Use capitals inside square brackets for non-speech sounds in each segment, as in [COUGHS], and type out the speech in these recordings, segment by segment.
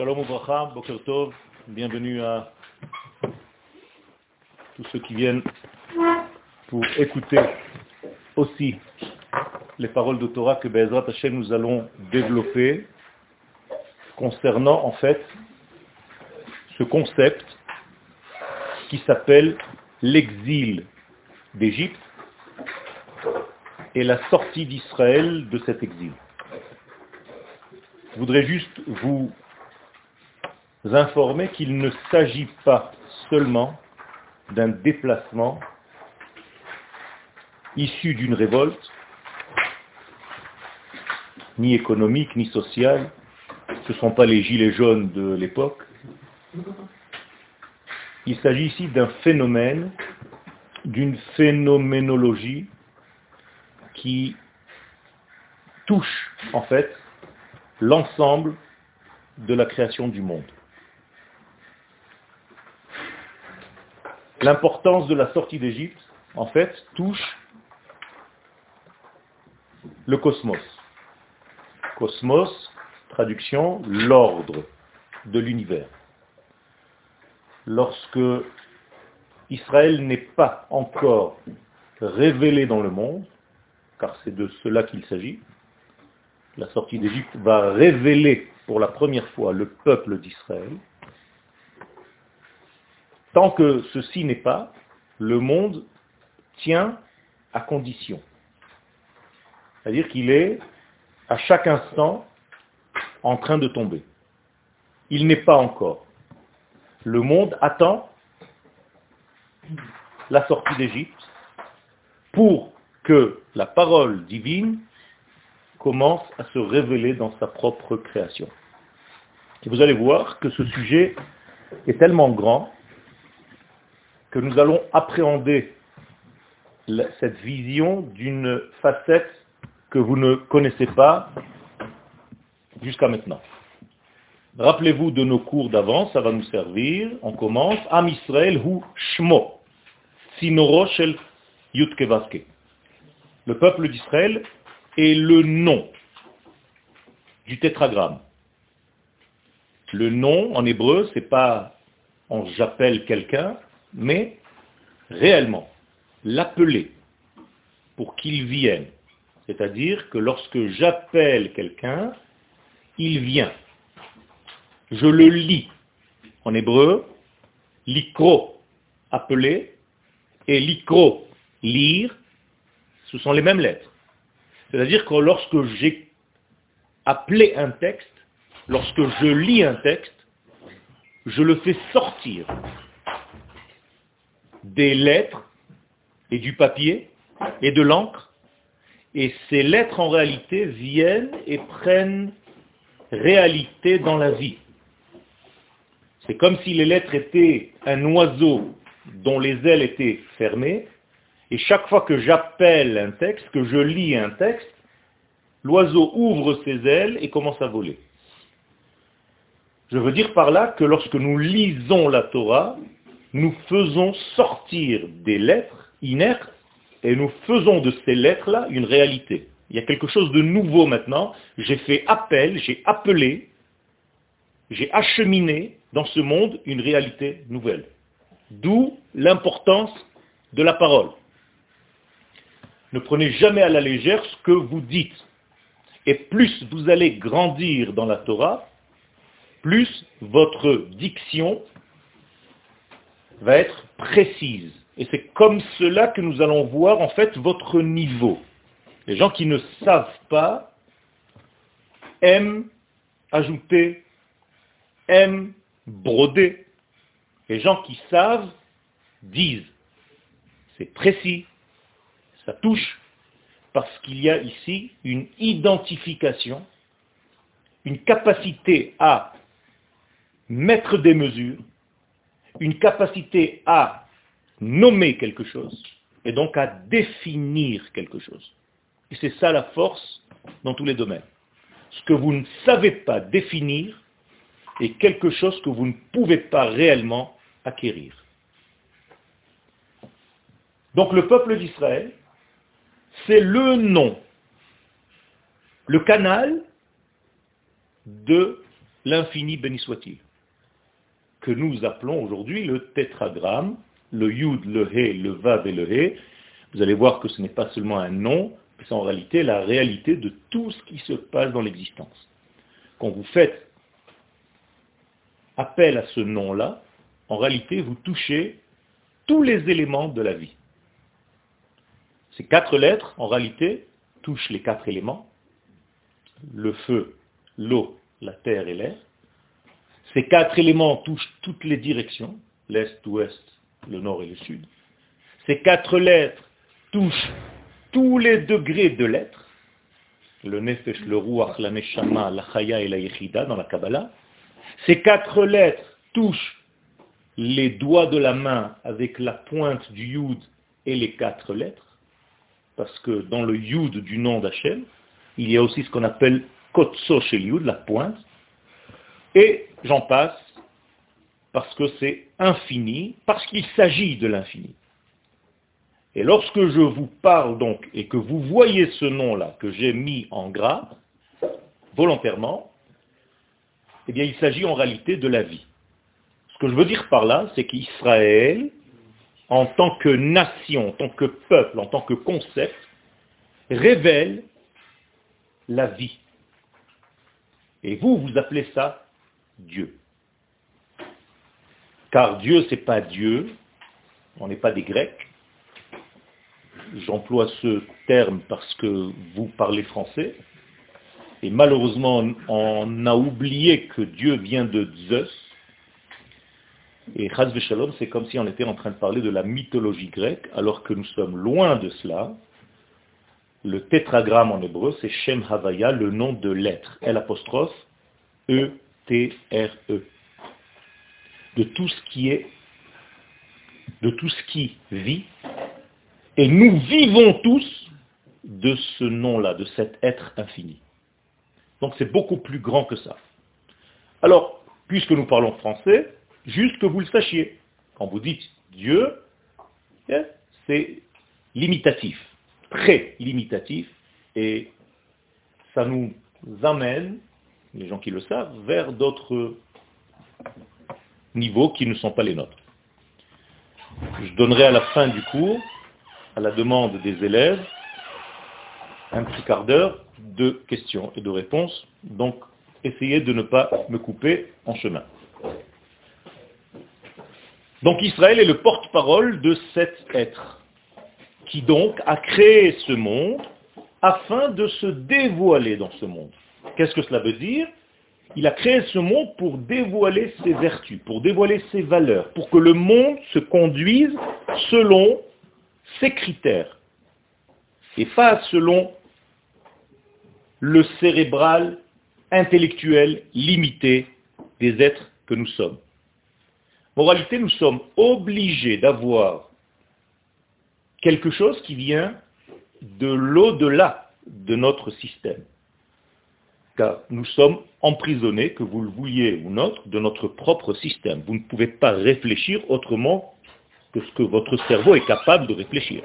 Shalom Obracha, Boker Tov, bienvenue à tous ceux qui viennent pour écouter aussi les paroles de Torah que Bezrat Hashem nous allons développer concernant en fait ce concept qui s'appelle l'exil d'Égypte et la sortie d'Israël de cet exil. Je voudrais juste vous informer qu'il ne s'agit pas seulement d'un déplacement issu d'une révolte, ni économique, ni sociale. Ce ne sont pas les gilets jaunes de l'époque. Il s'agit ici d'un phénomène, d'une phénoménologie qui touche en fait l'ensemble de la création du monde. L'importance de la sortie d'Égypte, en fait, touche le cosmos. Cosmos, traduction, l'ordre de l'univers. Lorsque Israël n'est pas encore révélé dans le monde, car c'est de cela qu'il s'agit, la sortie d'Égypte va révéler pour la première fois le peuple d'Israël. Tant que ceci n'est pas, le monde tient à condition. C'est-à-dire qu'il est à chaque instant en train de tomber. Il n'est pas encore. Le monde attend la sortie d'Égypte pour que la parole divine commence à se révéler dans sa propre création. Et vous allez voir que ce sujet est tellement grand que nous allons appréhender cette vision d'une facette que vous ne connaissez pas jusqu'à maintenant. Rappelez-vous de nos cours d'avant, ça va nous servir. On commence. Am Israël hu shmo, sinoro shel yutkevaske. Le peuple d'Israël est le nom du tétragramme. Le nom en hébreu, c'est pas en j'appelle quelqu'un, mais réellement l'appeler pour qu'il vienne. C'est-à-dire que lorsque j'appelle quelqu'un, il vient. Je le lis. En hébreu, l'ikro, appeler, et l'ikro, lire, ce sont les mêmes lettres. C'est-à-dire que lorsque j'ai appelé un texte, lorsque je lis un texte, je le fais sortir des lettres et du papier et de l'encre et ces lettres, en réalité, viennent et prennent réalité dans la vie. C'est comme si les lettres étaient un oiseau dont les ailes étaient fermées, et chaque fois que j'appelle un texte, que je lis un texte, l'oiseau ouvre ses ailes et commence à voler. Je veux dire par là que lorsque nous lisons la Torah, nous faisons sortir des lettres inertes et nous faisons de ces lettres-là une réalité. Il y a quelque chose de nouveau maintenant. J'ai fait appel, j'ai appelé, j'ai acheminé dans ce monde une réalité nouvelle. D'où l'importance de la parole. Ne prenez jamais à la légère ce que vous dites. Et plus vous allez grandir dans la Torah, plus votre diction va être précise. Et c'est comme cela que nous allons voir en fait votre niveau. Les gens qui ne savent pas aiment ajouter, aiment broder. Les gens qui savent disent. C'est précis, ça touche, parce qu'il y a ici une identification, une capacité à mettre des mesures, une capacité à nommer quelque chose et donc à définir quelque chose. Et c'est ça la force dans tous les domaines. Ce que vous ne savez pas définir est quelque chose que vous ne pouvez pas réellement acquérir. Donc le peuple d'Israël, c'est le nom, le canal de l'infini béni soit-il, que nous appelons aujourd'hui le tétragramme, le yud, le he, le vav et le he. Vous allez voir que ce n'est pas seulement un nom, c'est en réalité la réalité de tout ce qui se passe dans l'existence. Quand vous faites appel à ce nom-là, en réalité, vous touchez tous les éléments de la vie. Ces quatre lettres, en réalité, touchent les quatre éléments, le feu, l'eau, la terre et l'air. Ces quatre éléments touchent toutes les directions, l'est, l'ouest, le nord et le sud. Ces quatre lettres touchent tous les degrés de l'être, le nefesh, le ruach, la neshama, la chaya et la yechida dans la Kabbalah. Ces quatre lettres touchent les doigts de la main avec la pointe du yud et les quatre lettres, parce que dans le yud du nom d'Hachem, il y a aussi ce qu'on appelle kotso chez yud, la pointe, et j'en passe, parce que c'est infini, parce qu'il s'agit de l'infini. Et lorsque je vous parle donc, et que vous voyez ce nom-là que j'ai mis en gras, volontairement, eh bien il s'agit en réalité de la vie. Ce que je veux dire par là, c'est qu'Israël, en tant que nation, en tant que peuple, en tant que concept, révèle la vie. Et vous, vous appelez ça Dieu. Car Dieu, c'est pas Dieu, on n'est pas des Grecs, J'emploie ce terme parce que vous parlez français. Et malheureusement, on a oublié que Dieu vient de Zeus. Et Chaz c'est comme si on était en train de parler de la mythologie grecque, alors que nous sommes loin de cela. Le tétragramme en hébreu, c'est Shem Havaya, le nom de l'être. L apostrophe E-T-R-E. -E. De tout ce qui est, de tout ce qui vit et nous vivons tous de ce nom-là, de cet être infini. Donc c'est beaucoup plus grand que ça. Alors, puisque nous parlons français, juste que vous le sachiez, quand vous dites Dieu, hein, c'est limitatif, très limitatif, et ça nous amène, les gens qui le savent, vers d'autres niveaux qui ne sont pas les nôtres. Je donnerai à la fin du cours à la demande des élèves, un petit quart d'heure de questions et de réponses. Donc, essayez de ne pas me couper en chemin. Donc Israël est le porte-parole de cet être, qui donc a créé ce monde afin de se dévoiler dans ce monde. Qu'est-ce que cela veut dire? Il a créé ce monde pour dévoiler ses vertus, pour dévoiler ses valeurs, pour que le monde se conduise selon ces critères, et pas selon le cérébral intellectuel limité des êtres que nous sommes. Moralité, nous sommes obligés d'avoir quelque chose qui vient de l'au-delà de notre système. Car nous sommes emprisonnés, que vous le vouliez ou non, de notre propre système. Vous ne pouvez pas réfléchir autrement que ce que votre cerveau est capable de réfléchir.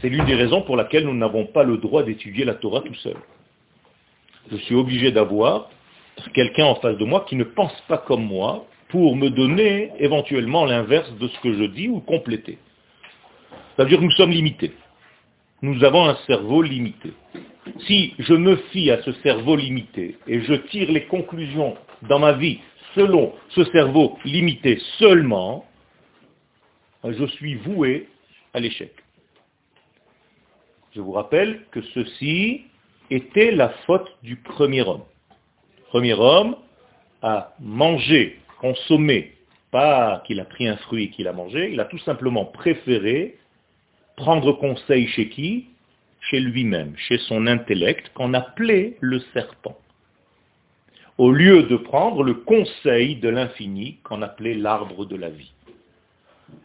C'est l'une des raisons pour laquelle nous n'avons pas le droit d'étudier la Torah tout seul. Je suis obligé d'avoir quelqu'un en face de moi qui ne pense pas comme moi pour me donner éventuellement l'inverse de ce que je dis ou compléter. Ça veut dire que nous sommes limités. Nous avons un cerveau limité. Si je me fie à ce cerveau limité et je tire les conclusions dans ma vie selon ce cerveau limité seulement, je suis voué à l'échec. Je vous rappelle que ceci était la faute du premier homme. Le premier homme a mangé, consommé, pas qu'il a pris un fruit et qu'il a mangé, il a tout simplement préféré prendre conseil chez qui? Chez lui-même, chez son intellect, qu'on appelait le serpent au lieu de prendre le conseil de l'infini qu'on appelait l'arbre de la vie.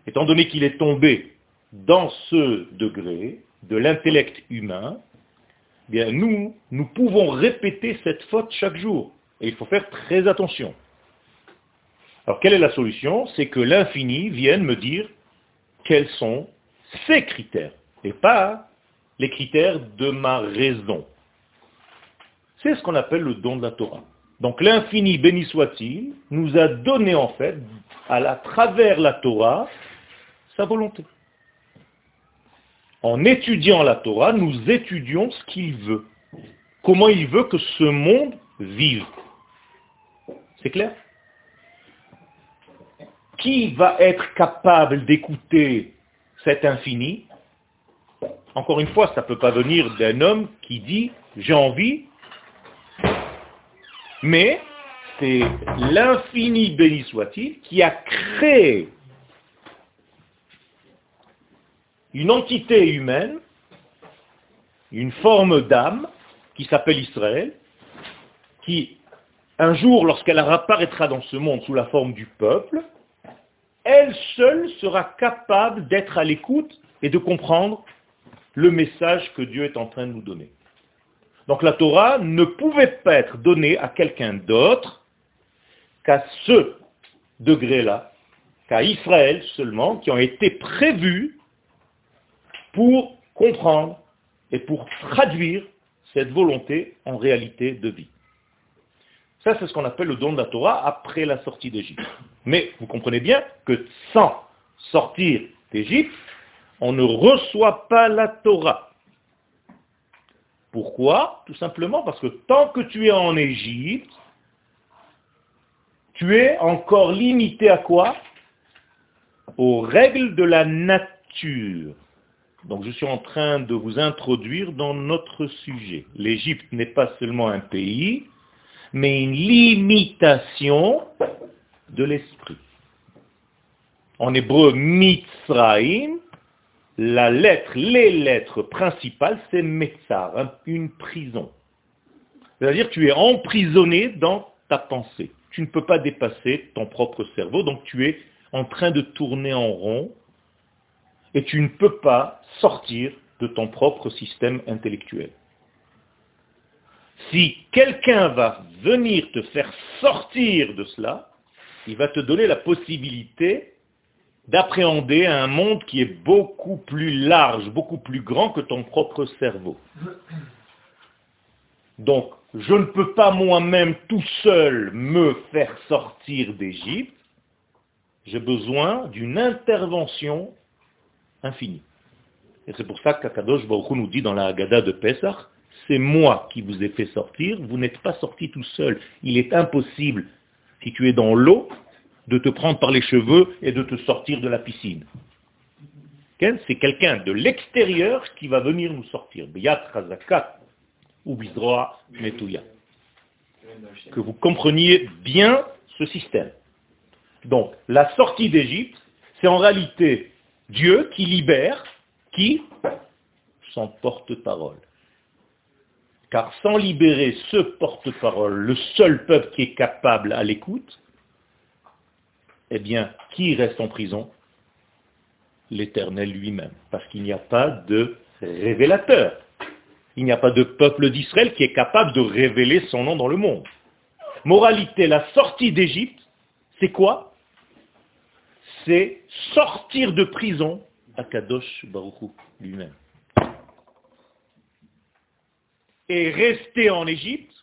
Étant donné qu'il est tombé dans ce degré de l'intellect humain, eh bien nous, nous pouvons répéter cette faute chaque jour. Et il faut faire très attention. Alors quelle est la solution? C'est que l'infini vienne me dire quels sont ses critères, et pas les critères de ma raison. C'est ce qu'on appelle le don de la Torah. Donc l'infini, béni soit-il, nous a donné en fait, à travers la Torah, sa volonté. En étudiant la Torah, nous étudions ce qu'il veut. Comment il veut que ce monde vive. C'est clair? Qui va être capable d'écouter cet infini. Encore une fois, ça ne peut pas venir d'un homme qui dit j'ai envie, mais c'est l'infini béni soit-il qui a créé une entité humaine, une forme d'âme, qui s'appelle Israël, qui, un jour, lorsqu'elle apparaîtra dans ce monde sous la forme du peuple, elle seule sera capable d'être à l'écoute et de comprendre le message que Dieu est en train de nous donner. Donc la Torah ne pouvait pas être donnée à quelqu'un d'autre qu'à ce degré-là, qu'à Israël seulement, qui ont été prévus pour comprendre et pour traduire cette volonté en réalité de vie. Ça, c'est ce qu'on appelle le don de la Torah après la sortie d'Égypte. Mais vous comprenez bien que sans sortir d'Égypte, on ne reçoit pas la Torah. Pourquoi? Tout simplement parce que tant que tu es en Égypte, tu es encore limité à quoi? Aux règles de la nature. Donc je suis en train de vous introduire dans notre sujet. L'Égypte n'est pas seulement un pays, mais une limitation de l'esprit. En hébreu, Mitzraim, la lettre, les lettres principales, c'est Metzar, une prison. C'est-à-dire tu es emprisonné dans ta pensée. Tu ne peux pas dépasser ton propre cerveau, donc tu es en train de tourner en rond et tu ne peux pas sortir de ton propre système intellectuel. Si quelqu'un va venir te faire sortir de cela, il va te donner la possibilité d'appréhender un monde qui est beaucoup plus large, beaucoup plus grand que ton propre cerveau. Donc, je ne peux pas moi-même tout seul me faire sortir d'Égypte. J'ai besoin d'une intervention infinie. Et c'est pour ça qu'Akadosh Baruch nous dit dans la Haggadah de Pesach, c'est moi qui vous ai fait sortir, vous n'êtes pas sorti tout seul. Il est impossible, si tu es dans l'eau, de te prendre par les cheveux et de te sortir de la piscine. C'est quelqu'un de l'extérieur qui va venir nous sortir. ou Que vous compreniez bien ce système. Donc, la sortie d'Égypte, c'est en réalité Dieu qui libère, qui Son porte-parole. Car sans libérer ce porte-parole, le seul peuple qui est capable à l'écoute, eh bien, qui reste en prison? L'Éternel lui-même. Parce qu'il n'y a pas de révélateur. Il n'y a pas de peuple d'Israël qui est capable de révéler son nom dans le monde. Moralité, la sortie d'Égypte, c'est quoi? C'est sortir de prison à Kadosh Baruchou lui-même. Et rester en Égypte,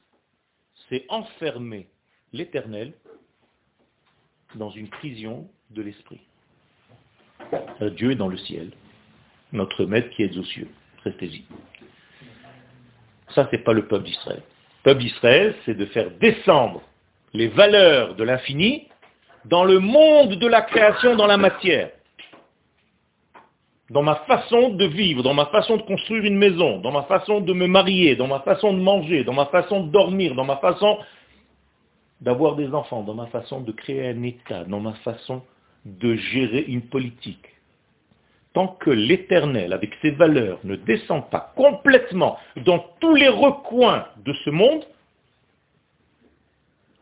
c'est enfermer l'Éternel dans une prison de l'esprit. Euh, Dieu est dans le ciel, notre maître qui est aux cieux. Restez-y. Ça, ce n'est pas le peuple d'Israël. Le peuple d'Israël, c'est de faire descendre les valeurs de l'infini dans le monde de la création, dans la matière. Dans ma façon de vivre, dans ma façon de construire une maison, dans ma façon de me marier, dans ma façon de manger, dans ma façon de dormir, dans ma façon d'avoir des enfants, dans ma façon de créer un État, dans ma façon de gérer une politique. Tant que l'éternel, avec ses valeurs, ne descend pas complètement dans tous les recoins de ce monde,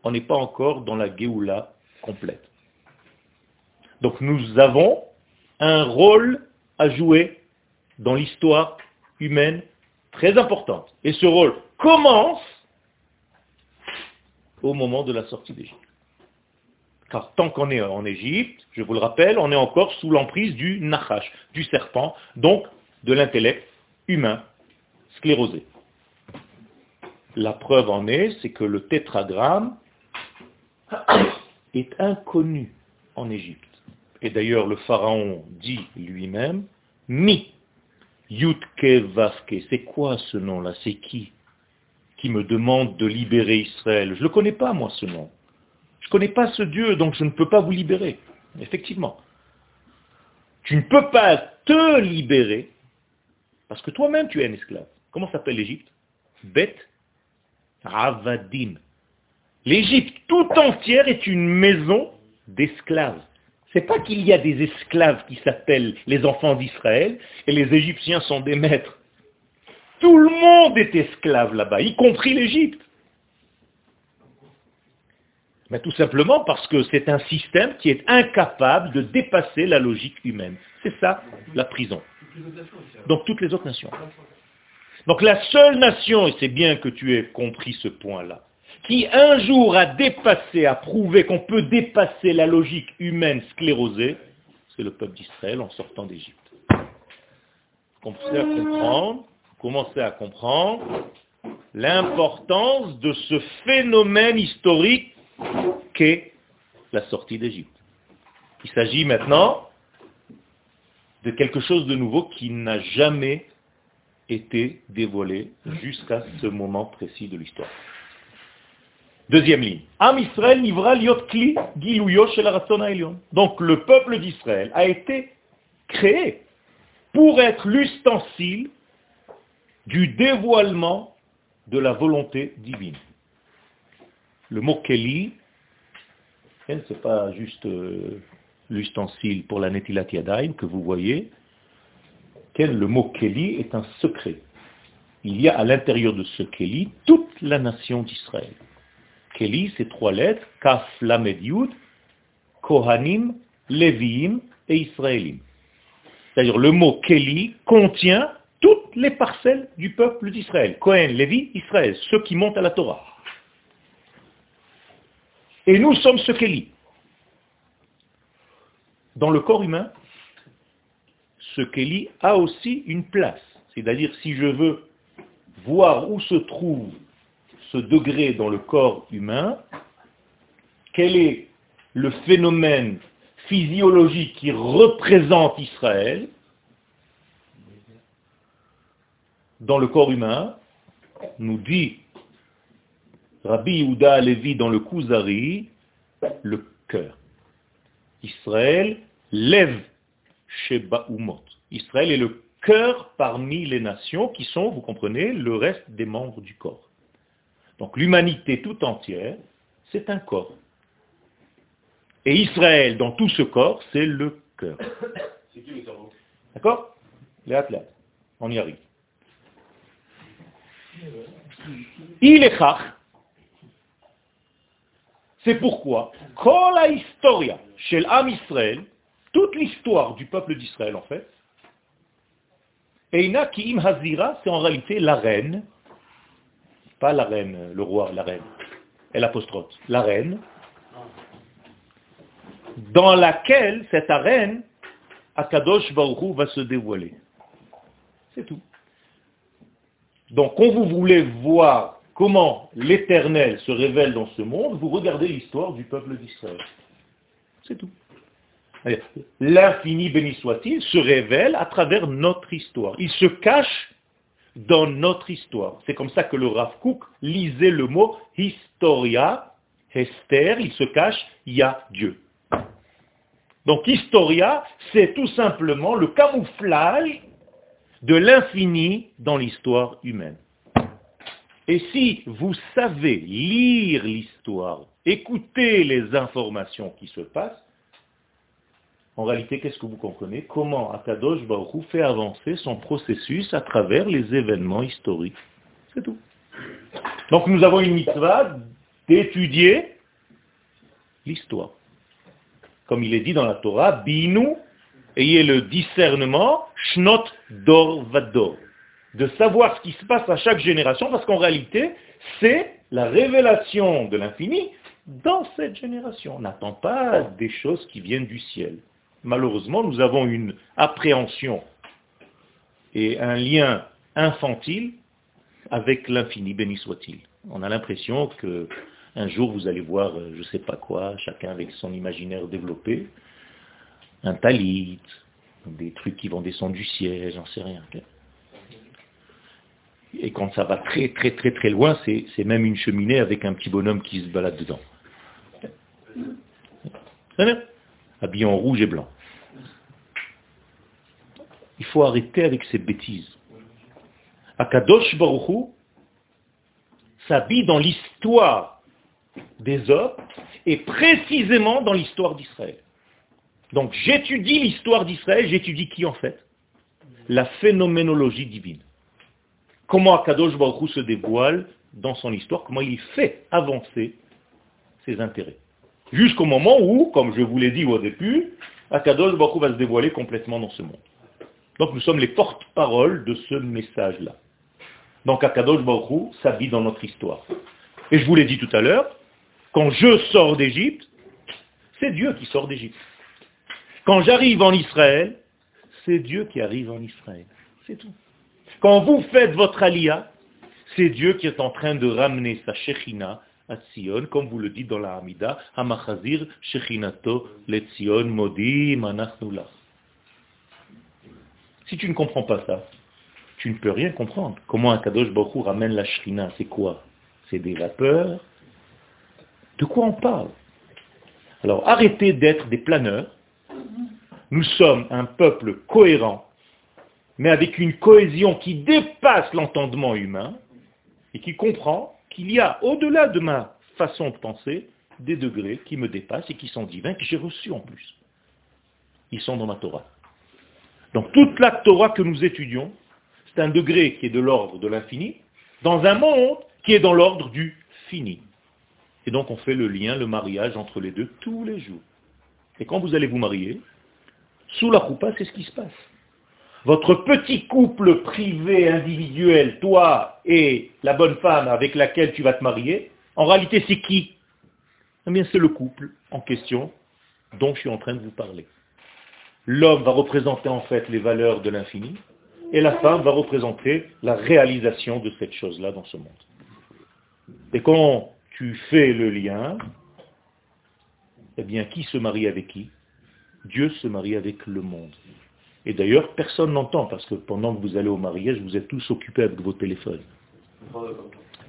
on n'est pas encore dans la Géoula complète. Donc nous avons un rôle à jouer dans l'histoire humaine très importante. Et ce rôle commence au moment de la sortie d'Égypte. Car tant qu'on est en Égypte, je vous le rappelle, on est encore sous l'emprise du Nachash, du serpent, donc de l'intellect humain sclérosé. La preuve en est, c'est que le tétragramme [COUGHS] est inconnu en Égypte. Et d'ailleurs, le pharaon dit lui-même, Mi, Yutke Vavke, c'est quoi ce nom-là? C'est qui? Qui me demande de libérer Israël Je ne le connais pas, moi, ce nom. Je ne connais pas ce Dieu, donc je ne peux pas vous libérer. Effectivement. Tu ne peux pas te libérer parce que toi-même tu es un esclave. Comment s'appelle l'Égypte? Bet Avadim. L'Égypte tout entière est une maison d'esclaves. C'est pas qu'il y a des esclaves qui s'appellent les enfants d'Israël et les Égyptiens sont des maîtres. Tout le monde est esclave là-bas, y compris l'Égypte. Mais tout simplement parce que c'est un système qui est incapable de dépasser la logique humaine. C'est ça, la prison. Donc toutes les autres nations. Donc la seule nation, et c'est bien que tu aies compris ce point-là, qui un jour a dépassé, a prouvé qu'on peut dépasser la logique humaine sclérosée, c'est le peuple d'Israël en sortant d'Égypte. Vous commencez à comprendre, à comprendre l'importance de ce phénomène historique qu'est la sortie d'Égypte. Il s'agit maintenant de quelque chose de nouveau qui n'a jamais été dévoilé jusqu'à ce moment précis de l'histoire. Deuxième ligne. Am Israël Donc le peuple d'Israël a été créé pour être l'ustensile du dévoilement de la volonté divine. Le mot Keli, ce n'est pas juste euh, l'ustensile pour la Netilat que vous voyez. Le mot Keli est un secret. Il y a à l'intérieur de ce Keli toute la nation d'Israël. Keli, c'est trois lettres, Kaf, Lamed, Yud, Kohanim, Leviim et Israélim. C'est-à-dire le mot Keli contient toutes les parcelles du peuple d'Israël. Kohen, Lévi, Israël, ceux qui montent à la Torah. Et nous sommes ce Keli. Dans le corps humain, ce Keli a aussi une place. C'est-à-dire si je veux voir où se trouve degré dans le corps humain, quel est le phénomène physiologique qui représente Israël dans le corps humain, nous dit Rabbi Yehuda Levi dans le Kuzari, le cœur. Israël lève Sheba Umot. Israël est le cœur parmi les nations qui sont, vous comprenez, le reste des membres du corps. Donc l'humanité tout entière, c'est un corps. Et Israël, dans tout ce corps, c'est le cœur. [COUGHS] C'est qui le cerveau? D'accord? Les athlètes. On y arrive. Il est C'est pourquoi, quand la historia chez l'âme Israël, toute l'histoire du peuple d'Israël en fait, Eina Kiim Hazira, c'est en réalité la reine pas la reine, le roi, la reine. Elle apostrophe. La reine, dans laquelle cette arène, Akadosh Baruch va se dévoiler. C'est tout. Donc, quand vous voulez voir comment l'éternel se révèle dans ce monde, vous regardez l'histoire du peuple d'Israël. C'est tout. L'infini béni soit-il se révèle à travers notre histoire. Il se cache dans notre histoire. C'est comme ça que le Rav Kook lisait le mot historia, Hester, il se cache, il y a Dieu. Donc historia, c'est tout simplement le camouflage de l'infini dans l'histoire humaine. Et si vous savez lire l'histoire, écouter les informations qui se passent, en réalité, qu'est-ce que vous comprenez? Comment Akadosh Baruch fait avancer son processus à travers les événements historiques? C'est tout. Donc nous avons une mitzvah d'étudier l'histoire. Comme il est dit dans la Torah, Binu, ayez le discernement, Shnot Dor Vador. De savoir ce qui se passe à chaque génération, parce qu'en réalité, c'est la révélation de l'infini dans cette génération. On n'attend pas des choses qui viennent du ciel malheureusement, nous avons une appréhension et un lien infantile avec l'infini, béni soit-il. On a l'impression que un jour vous allez voir, euh, je ne sais pas quoi, chacun avec son imaginaire développé, un talit, des trucs qui vont descendre du ciel, j'en sais rien. Et quand ça va très très très très loin, c'est même une cheminée avec un petit bonhomme qui se balade dedans. Habillé en rouge et blanc. Il faut arrêter avec ces bêtises. Akadosh Baruchou s'habille dans l'histoire des hommes et précisément dans l'histoire d'Israël. Donc j'étudie l'histoire d'Israël, j'étudie qui en fait? La phénoménologie divine. Comment Akadosh Baruch se dévoile dans son histoire, comment il fait avancer ses intérêts. Jusqu'au moment où, comme je vous l'ai dit au début, Akadosh Baruch va se dévoiler complètement dans ce monde. Donc nous sommes les porte-paroles de ce message-là. Donc Akadosh Baruch s'habille dans notre histoire. Et je vous l'ai dit tout à l'heure, quand je sors d'Égypte, c'est Dieu qui sort d'Égypte. Quand j'arrive en Israël, c'est Dieu qui arrive en Israël. C'est tout. Quand vous faites votre alia, c'est Dieu qui est en train de ramener sa Shechina à Tzion, comme vous le dites dans la Hamida, Hamachazir Shechinato le Tzion Modi Manachnulach. Si tu ne comprends pas ça, tu ne peux rien comprendre. Comment un Kadosh Baruch ramène la Shrina? C'est quoi? C'est des vapeurs. De quoi on parle? Alors arrêtez d'être des planeurs. Nous sommes un peuple cohérent, mais avec une cohésion qui dépasse l'entendement humain et qui comprend qu'il y a, au-delà de ma façon de penser, des degrés qui me dépassent et qui sont divins, que j'ai reçus en plus. Ils sont dans ma Torah. Donc toute la Torah que nous étudions, c'est un degré qui est de l'ordre de l'infini, dans un monde qui est dans l'ordre du fini. Et donc on fait le lien, le mariage entre les deux tous les jours. Et quand vous allez vous marier, sous la roupa, c'est ce qui se passe. Votre petit couple privé, individuel, toi et la bonne femme avec laquelle tu vas te marier, en réalité c'est qui? Eh bien c'est le couple en question dont je suis en train de vous parler. L'homme va représenter en fait les valeurs de l'infini, et la femme va représenter la réalisation de cette chose-là dans ce monde. Et quand tu fais le lien, eh bien, qui se marie avec qui? Dieu se marie avec le monde. Et d'ailleurs, personne n'entend, parce que pendant que vous allez au mariage, vous êtes tous occupés avec vos téléphones.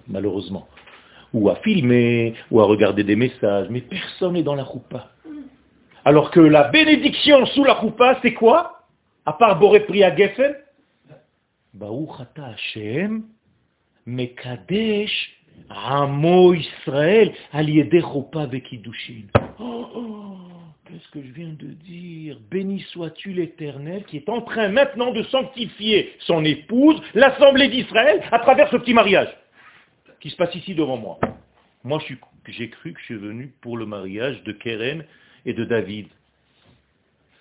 Malheureusement. Ou à filmer, ou à regarder des messages, mais personne n'est dans la roupa. Alors que la bénédiction sous la roupa, c'est quoi? À part Boré Priya Geffen? Hashem, Mekadesh, Amo Israël, Aliede Roupa Bekidushin. Oh, oh, qu'est-ce que je viens de dire? Béni sois-tu l'Éternel qui est en train maintenant de sanctifier son épouse, l'Assemblée d'Israël, à travers ce petit mariage qui se passe ici devant moi. Moi, j'ai cru que je suis venu pour le mariage de Keren et de David.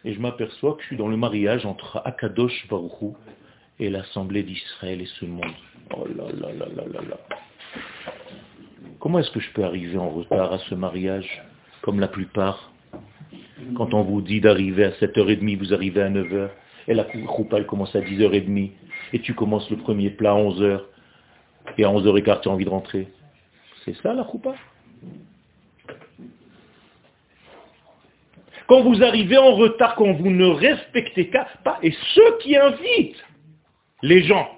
Et je m'aperçois que je suis dans le mariage entre Akadosh Baruchou et l'Assemblée d'Israël et ce monde. Oh là là là là là là. Comment est-ce que je peux arriver en retard à ce mariage, comme la plupart Quand on vous dit d'arriver à 7h30, vous arrivez à 9h, et la roupa elle commence à 10h30, et tu commences le premier plat à 11h, et à 11h15 tu as envie de rentrer. C'est ça la roupa Quand vous arrivez en retard, quand vous ne respectez pas, et ceux qui invitent les gens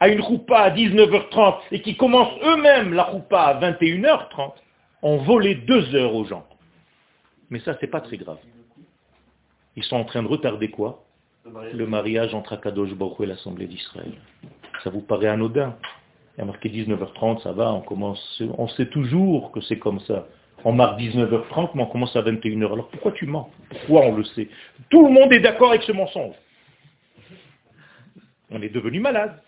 à une roupa à 19h30 et qui commencent eux-mêmes la roupa à 21h30, ont volé deux heures aux gens. Mais ça, c'est pas très grave. Ils sont en train de retarder quoi? Le mariage entre Akadosh Baruch et l'Assemblée d'Israël. Ça vous paraît anodin? Il y a marqué 19h30, ça va, on commence, on sait toujours que c'est comme ça. On marque 19h30, mais on commence à 21h. Alors pourquoi tu mens? Pourquoi on le sait? Tout le monde est d'accord avec ce mensonge. On est devenu malade.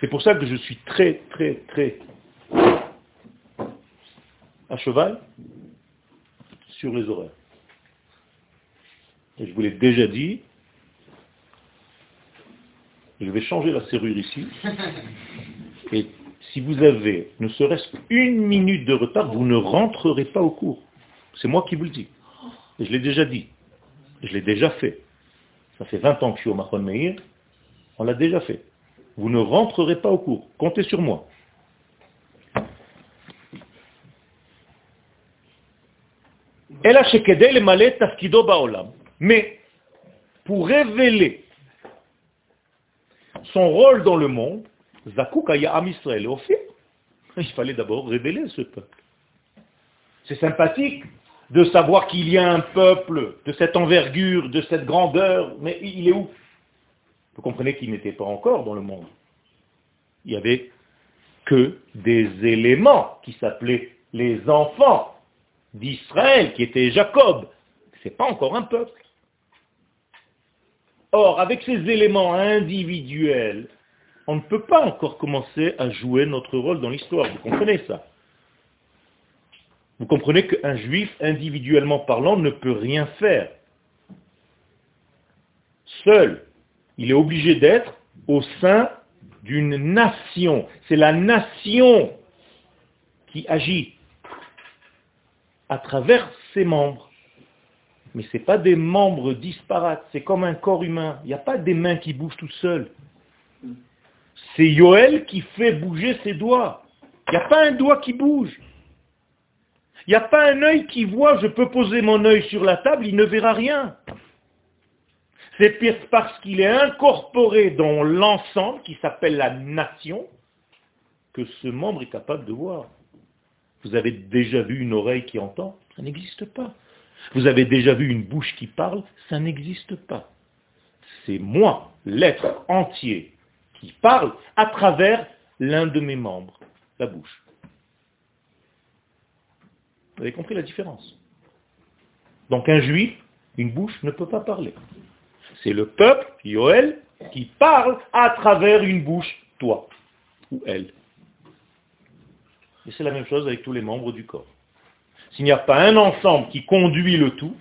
C'est pour ça que je suis très, très, très à cheval sur les horaires. Et je vous l'ai déjà dit, je vais changer la serrure ici. Et si vous avez ne serait-ce qu'une minute de retard, vous ne rentrerez pas au cours. C'est moi qui vous le dis. Et je l'ai déjà dit. Je l'ai déjà fait. Ça fait 20 ans que je suis au Mahon Meir. On l'a déjà fait. Vous ne rentrerez pas au cours. Comptez sur moi. Mais pour révéler son rôle dans le monde, il fallait d'abord révéler ce peuple. C'est sympathique de savoir qu'il y a un peuple de cette envergure, de cette grandeur, mais il est où? Vous comprenez qu'il n'était pas encore dans le monde. Il n'y avait que des éléments qui s'appelaient les enfants d'Israël, qui étaient Jacob. Ce n'est pas encore un peuple. Or, avec ces éléments individuels, on ne peut pas encore commencer à jouer notre rôle dans l'histoire. Vous comprenez ça? Vous comprenez qu'un juif, individuellement parlant, ne peut rien faire. Seul, il est obligé d'être au sein d'une nation. C'est la nation qui agit à travers ses membres. Mais ce n'est pas des membres disparates, c'est comme un corps humain. Il n'y a pas des mains qui bougent tout seules. C'est Yoel qui fait bouger ses doigts. Il n'y a pas un doigt qui bouge. Il n'y a pas un œil qui voit, je peux poser mon œil sur la table, il ne verra rien. C'est parce qu'il est incorporé dans l'ensemble qui s'appelle la nation que ce membre est capable de voir. Vous avez déjà vu une oreille qui entend? Ça n'existe pas. Vous avez déjà vu une bouche qui parle Ça n'existe pas. C'est moi, l'être entier, qui parle à travers l'un de mes membres, la bouche. Vous avez compris la différence? Donc un juif, une bouche ne peut pas parler. C'est le peuple, Yoel, qui parle à travers une bouche, toi ou elle. Et c'est la même chose avec tous les membres du corps. S'il n'y a pas un ensemble qui conduit le tout,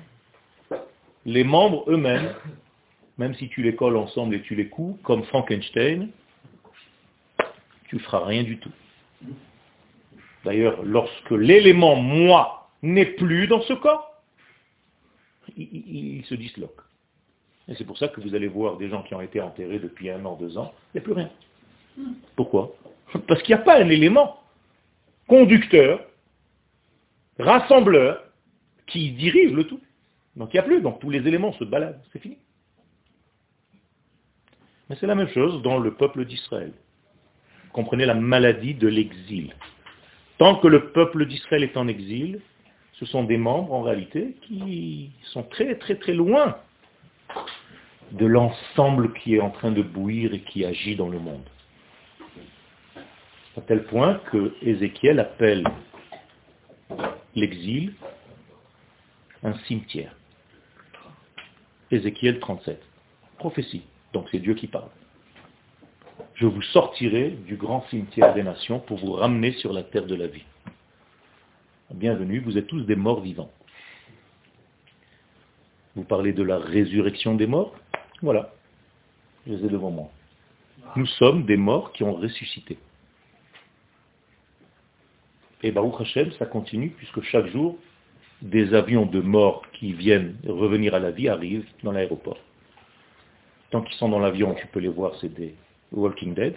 les membres eux-mêmes même si tu les colles ensemble et tu les couds, comme Frankenstein, tu ne feras rien du tout. D'ailleurs, lorsque l'élément moi n'est plus dans ce corps, il, se disloque. Et c'est pour ça que vous allez voir des gens qui ont été enterrés depuis un an, deux ans, il n'y a plus rien. Pourquoi? Parce qu'il n'y a pas un élément conducteur, rassembleur, qui dirige le tout. Donc il n'y a plus, donc tous les éléments se baladent, c'est fini. Mais c'est la même chose dans le peuple d'Israël. Comprenez la maladie de l'exil. Tant que le peuple d'Israël est en exil, ce sont des membres en réalité qui sont très très très loin de l'ensemble qui est en train de bouillir et qui agit dans le monde. À tel point que Ézéchiel appelle l'exil un cimetière. Ézéchiel 37. Prophétie. Donc c'est Dieu qui parle. Je vous sortirai du grand cimetière des nations pour vous ramener sur la terre de la vie. Bienvenue, vous êtes tous des morts vivants. Vous parlez de la résurrection des morts? Voilà, je les ai devant moi. Nous sommes des morts qui ont ressuscité. Et Baruch Hashem, ça continue, puisque chaque jour, des avions de morts qui viennent revenir à la vie arrivent dans l'aéroport. Tant qu'ils sont dans l'avion, tu peux les voir, c'est des Walking Dead.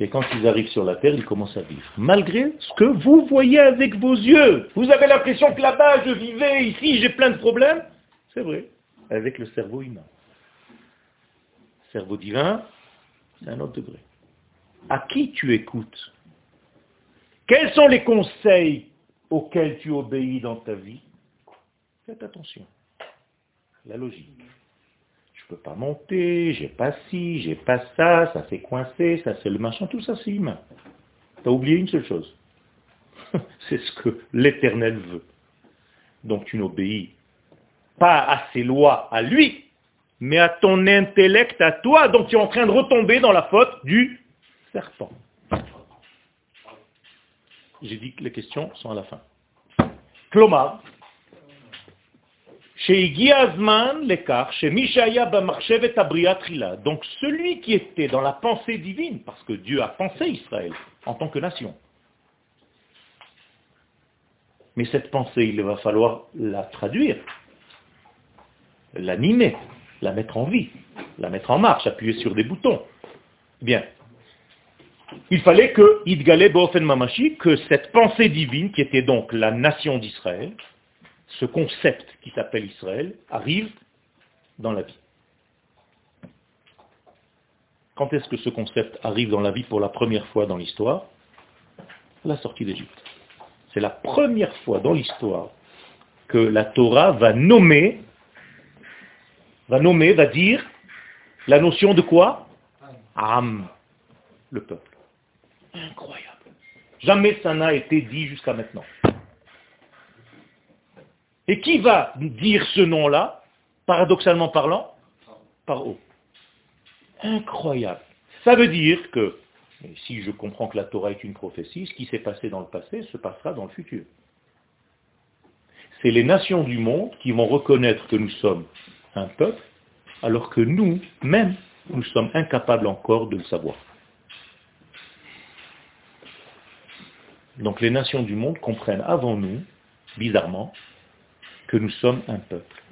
Et quand ils arrivent sur la terre, ils commencent à vivre. Malgré ce que vous voyez avec vos yeux. Vous avez l'impression que là-bas, je vivais, ici, j'ai plein de problèmes. C'est vrai, avec le cerveau humain. Cerveau divin, c'est un autre degré. À qui tu écoutes? Quels sont les conseils auxquels tu obéis dans ta vie? Faites attention. La logique je peux pas monter, j'ai pas ci, j'ai pas ça, ça s'est coincé, ça c'est le machin, tout ça c'est humain. Tu as oublié une seule chose. [LAUGHS] c'est ce que l'éternel veut. Donc tu n'obéis pas à ses lois à lui, mais à ton intellect à toi. Donc tu es en train de retomber dans la faute du serpent. J'ai dit que les questions sont à la fin. Donc celui qui était dans la pensée divine, parce que Dieu a pensé Israël en tant que nation. Mais cette pensée, il va falloir la traduire, l'animer, la mettre en vie, la mettre en marche, appuyer sur des boutons. Bien. Il fallait que Idgale Bofen Mamashi, que cette pensée divine, qui était donc la nation d'Israël, ce concept qui s'appelle Israël, arrive dans la vie. Quand est-ce que ce concept arrive dans la vie pour la première fois dans l'histoire? La sortie d'Égypte. C'est la première fois dans l'histoire que la Torah va nommer, va nommer, va dire la notion de quoi? Am, le peuple. Incroyable. Jamais ça n'a été dit jusqu'à maintenant. Et qui va dire ce nom-là, paradoxalement parlant? Par haut. Incroyable. Ça veut dire que, si je comprends que la Torah est une prophétie, ce qui s'est passé dans le passé se passera dans le futur. C'est les nations du monde qui vont reconnaître que nous sommes un peuple, alors que nous, mêmes, nous sommes incapables encore de le savoir. Donc les nations du monde comprennent avant nous, bizarrement, que nous sommes un peuple.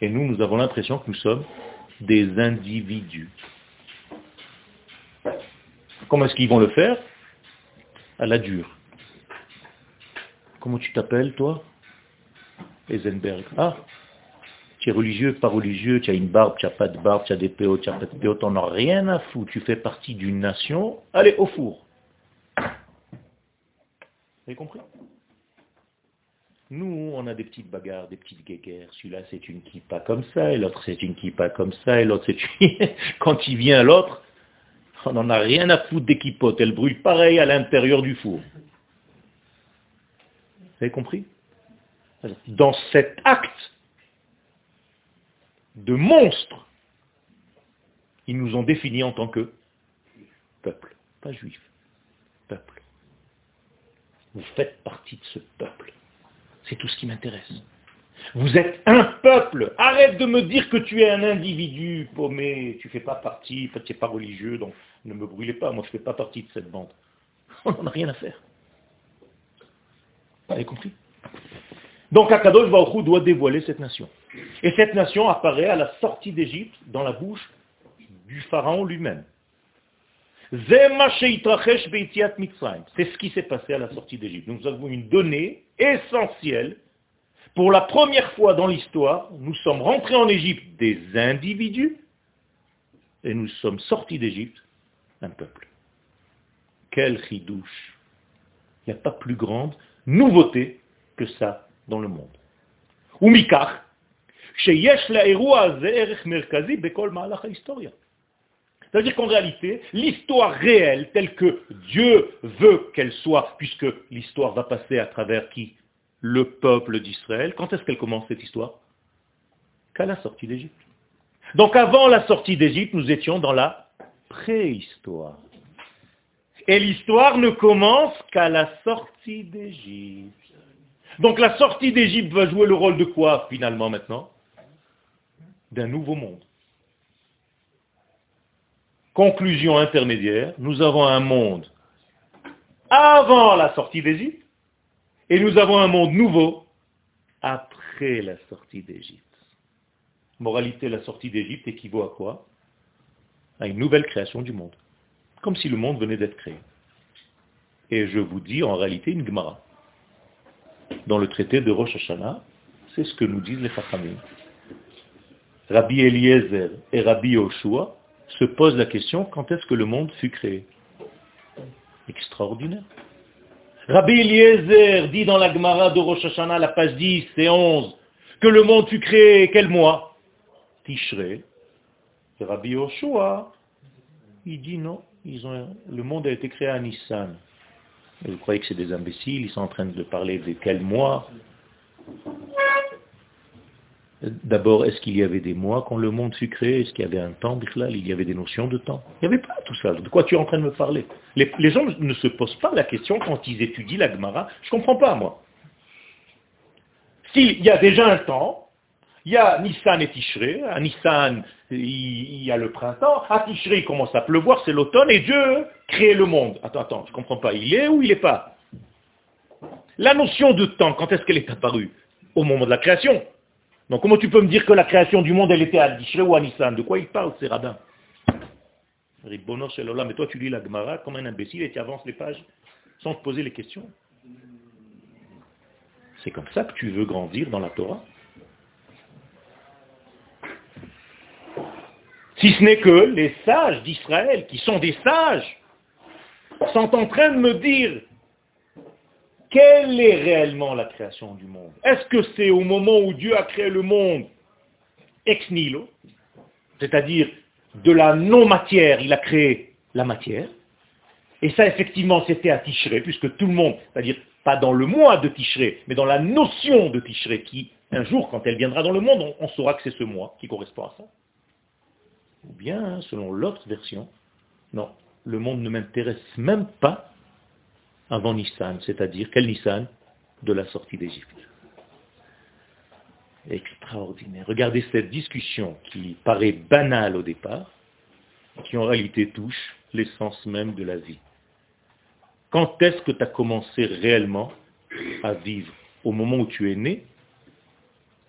Et nous, nous avons l'impression que nous sommes des individus. Comment est-ce qu'ils vont le faire? À la dure. Comment tu t'appelles, toi? Eisenberg. Ah, tu es religieux, pas religieux, tu as une barbe, tu n'as pas de barbe, tu as des PO, tu n'as pas de PO, tu n'en as rien à foutre. Tu fais partie d'une nation. Allez, au four. Vous avez compris? Nous, on a des petites bagarres, des petites guéguerres. Celui-là, c'est une kippa comme ça, et l'autre, c'est une kippa comme ça, et l'autre, c'est une... [LAUGHS] Quand il vient l'autre, on n'en a rien à foutre des kippotes. Elles brûlent pareil à l'intérieur du four. Vous avez compris? Dans cet acte de monstre, ils nous ont définis en tant que peuple, pas juif. Vous faites partie de ce peuple. C'est tout ce qui m'intéresse. Vous êtes un peuple. Arrête de me dire que tu es un individu paumé. Tu ne fais pas partie, tu n'es pas religieux, donc ne me brûlez pas. Moi, je ne fais pas partie de cette bande. [LAUGHS] On n'en a rien à faire. Vous avez compris? Donc Akadosh Baruch doit dévoiler cette nation. Et cette nation apparaît à la sortie d'Égypte dans la bouche du pharaon lui-même. C'est ce qui s'est passé à la sortie d'Égypte. Nous avons une donnée essentielle. Pour la première fois dans l'histoire, nous sommes rentrés en Égypte des individus et nous sommes sortis d'Égypte un peuple. Quel ridouche Il n'y a pas plus grande nouveauté que ça dans le monde. C'est-à-dire qu'en réalité, l'histoire réelle, telle que Dieu veut qu'elle soit, puisque l'histoire va passer à travers qui? Le peuple d'Israël. Quand est-ce qu'elle commence cette histoire? Qu'à la sortie d'Égypte. Donc avant la sortie d'Égypte, nous étions dans la préhistoire. Et l'histoire ne commence qu'à la sortie d'Égypte. Donc la sortie d'Égypte va jouer le rôle de quoi finalement maintenant? D'un nouveau monde. Conclusion intermédiaire, nous avons un monde avant la sortie d'Égypte et nous avons un monde nouveau après la sortie d'Égypte. Moralité, la sortie d'Égypte équivaut à quoi? À une nouvelle création du monde. Comme si le monde venait d'être créé. Et je vous dis en réalité une Gemara. Dans le traité de Rosh Hashanah, c'est ce que nous disent les Chachamim. Rabbi Eliezer et Rabbi Yoshua se pose la question quand est-ce que le monde fut créé? Extraordinaire. Rabbi Eliezer dit dans la Gemara de Rosh Hashanah, la page 10 et 11, que le monde fut créé quel mois? Tishré. Rabbi Yoshua, il dit non, ils ont, le monde a été créé à Nissan. vous croyez que c'est des imbéciles, ils sont en train de parler de quel mois? D'abord, est-ce qu'il y avait des mois quand le monde fut créé? Est-ce qu'il y avait un temps, Il y avait des notions de temps. Il n'y avait pas tout ça. De quoi tu es en train de me parler? Les, gens ne se posent pas la question quand ils étudient la Gemara. Je ne comprends pas, moi. S'il y a déjà un temps, il y a Nissan et Tishré. À Nissan, il y a le printemps. À Tishré, il commence à pleuvoir, c'est l'automne, et Dieu crée le monde. Attends, attends, je ne comprends pas. Il est ou il n'est pas? La notion de temps, quand est-ce qu'elle est apparue? Au moment de la création. Donc comment tu peux me dire que la création du monde, elle était à Tishrei ou à Nissan? De quoi il parle, ces radins mais toi tu lis la Gemara comme un imbécile et tu avances les pages sans te poser les questions. C'est comme ça que tu veux grandir dans la Torah. Si ce n'est que les sages d'Israël, qui sont des sages, sont en train de me dire quelle est réellement la création du monde? Est-ce que c'est au moment où Dieu a créé le monde ex nihilo, c'est-à-dire de la non-matière, il a créé la matière, et ça effectivement c'était à Tishré, puisque tout le monde, c'est-à-dire pas dans le mois de Tishré, mais dans la notion de Tishré, qui un jour, quand elle viendra dans le monde, on, on saura que c'est ce mois qui correspond à ça. Ou bien, selon l'autre version, non, le monde ne m'intéresse même pas avant Nissan, c'est-à-dire quel Nissan? De la sortie d'Égypte. Extraordinaire. Regardez cette discussion qui paraît banale au départ, qui en réalité touche l'essence même de la vie. Quand est-ce que tu as commencé réellement à vivre? Au moment où tu es né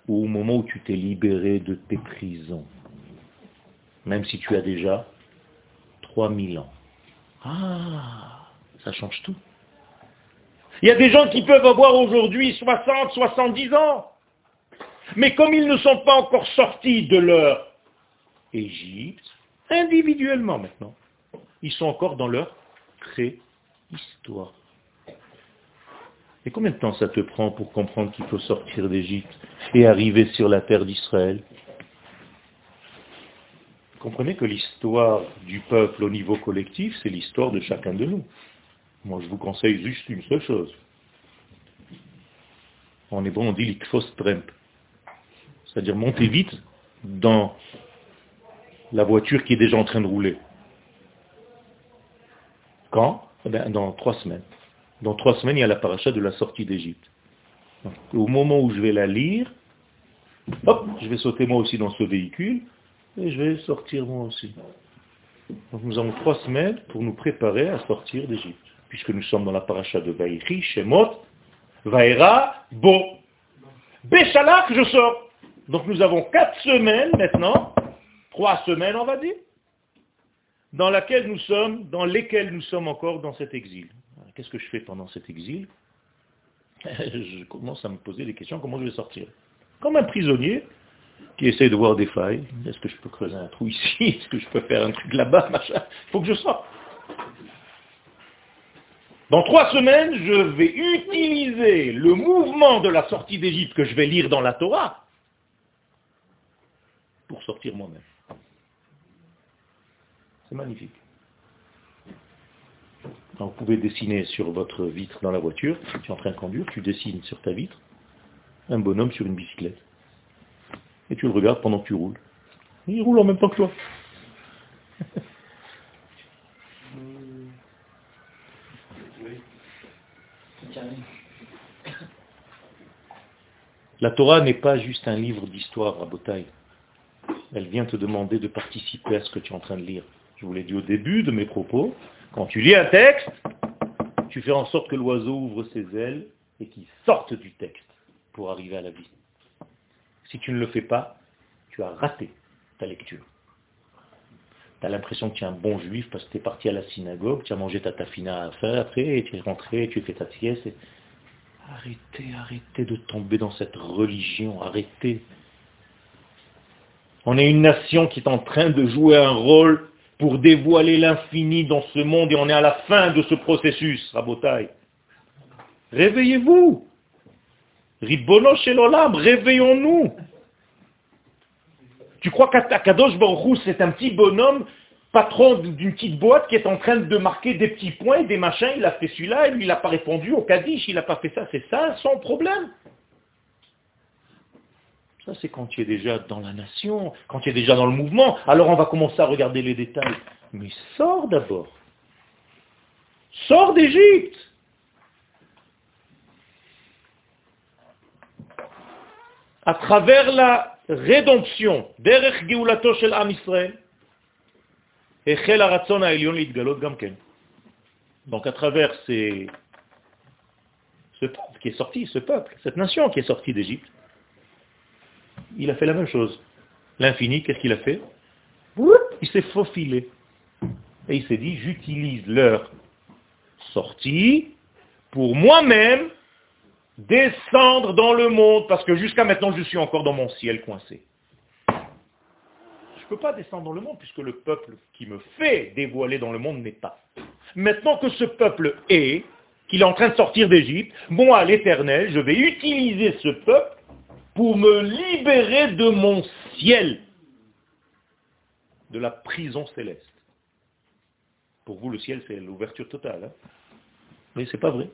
ou au moment où tu t'es libéré de tes prisons? Même si tu as déjà 3000 ans. Ah, ça change tout. Il y a des gens qui peuvent avoir aujourd'hui 60, 70 ans. Mais comme ils ne sont pas encore sortis de leur Égypte, individuellement maintenant, ils sont encore dans leur préhistoire. Et combien de temps ça te prend pour comprendre qu'il faut sortir d'Égypte et arriver sur la terre d'Israël? Comprenez que l'histoire du peuple au niveau collectif, c'est l'histoire de chacun de nous. Moi, je vous conseille juste une seule chose. En hébreu, on dit l'ikfos tremp. C'est-à-dire monter vite dans la voiture qui est déjà en train de rouler. Quand? Eh Dans trois semaines. Dans trois semaines, il y a la paracha de la sortie d'Égypte. Au moment où je vais la lire, hop, je vais sauter moi aussi dans ce véhicule et je vais sortir moi aussi. Donc nous avons trois semaines pour nous préparer à sortir d'Égypte puisque nous sommes dans la paracha de Vaïri, Shemot, Vaïra, Bo. Béchalak, je sors. Donc nous avons quatre semaines maintenant, trois semaines on va dire, dans laquelle nous sommes, dans lesquelles nous sommes encore dans cet exil. Qu'est-ce que je fais pendant cet exil? [LAUGHS] Je commence à me poser des questions, comment je vais sortir? Comme un prisonnier qui essaie de voir des failles. Est-ce que je peux creuser un trou ici? Est-ce que je peux faire un truc là-bas Il faut que je sorte. Dans trois semaines, je vais utiliser le mouvement de la sortie d'Égypte que je vais lire dans la Torah pour sortir moi-même. C'est magnifique. vous pouvez dessiner sur votre vitre dans la voiture, tu es en train de conduire, tu dessines sur ta vitre un bonhomme sur une bicyclette. Et tu le regardes pendant que tu roules. Il roule en même temps que toi. [LAUGHS] La Torah n'est pas juste un livre d'histoire à Botaï. Elle vient te demander de participer à ce que tu es en train de lire. Je vous l'ai dit au début de mes propos. Quand tu lis un texte, tu fais en sorte que l'oiseau ouvre ses ailes et qu'il sorte du texte pour arriver à la vie. Si tu ne le fais pas, tu as raté ta lecture. Tu as l'impression que tu es un bon juif parce que tu es parti à la synagogue, tu as mangé ta tafina à après, et tu es rentré, tu fais ta sieste. Arrêtez, arrêtez de tomber dans cette religion, arrêtez. On est une nation qui est en train de jouer un rôle pour dévoiler l'infini dans ce monde et on est à la fin de ce processus, Rabotai. Réveillez-vous. Ribono chez l'Olam, réveillons-nous. Tu crois qu'Akadosh Baruch c'est un petit bonhomme, patron d'une petite boîte qui est en train de marquer des petits points, des machins, il a fait celui-là, et lui il n'a pas répondu au Kaddish, il n'a pas fait ça, c'est ça son problème. Ça c'est quand tu es déjà dans la nation, quand tu es déjà dans le mouvement, alors on va commencer à regarder les détails. Mais sors d'abord. Sors d'Égypte. À travers la rédemption. Donc à travers ce peuple qui est sorti, ce peuple, cette nation qui est sortie d'Égypte, il a fait la même chose. L'infini, qu'est-ce qu'il a fait? Il s'est faufilé. Et il s'est dit, j'utilise leur sortie pour moi-même descendre dans le monde, parce que jusqu'à maintenant, je suis encore dans mon ciel coincé. Je ne peux pas descendre dans le monde, puisque le peuple qui me fait dévoiler dans le monde n'est pas. Maintenant que ce peuple est, qu'il est en train de sortir d'Égypte, moi, l'Éternel, je vais utiliser ce peuple pour me libérer de mon ciel, de la prison céleste. Pour vous, le ciel, c'est l'ouverture totale. Hein. Mais ce n'est pas vrai.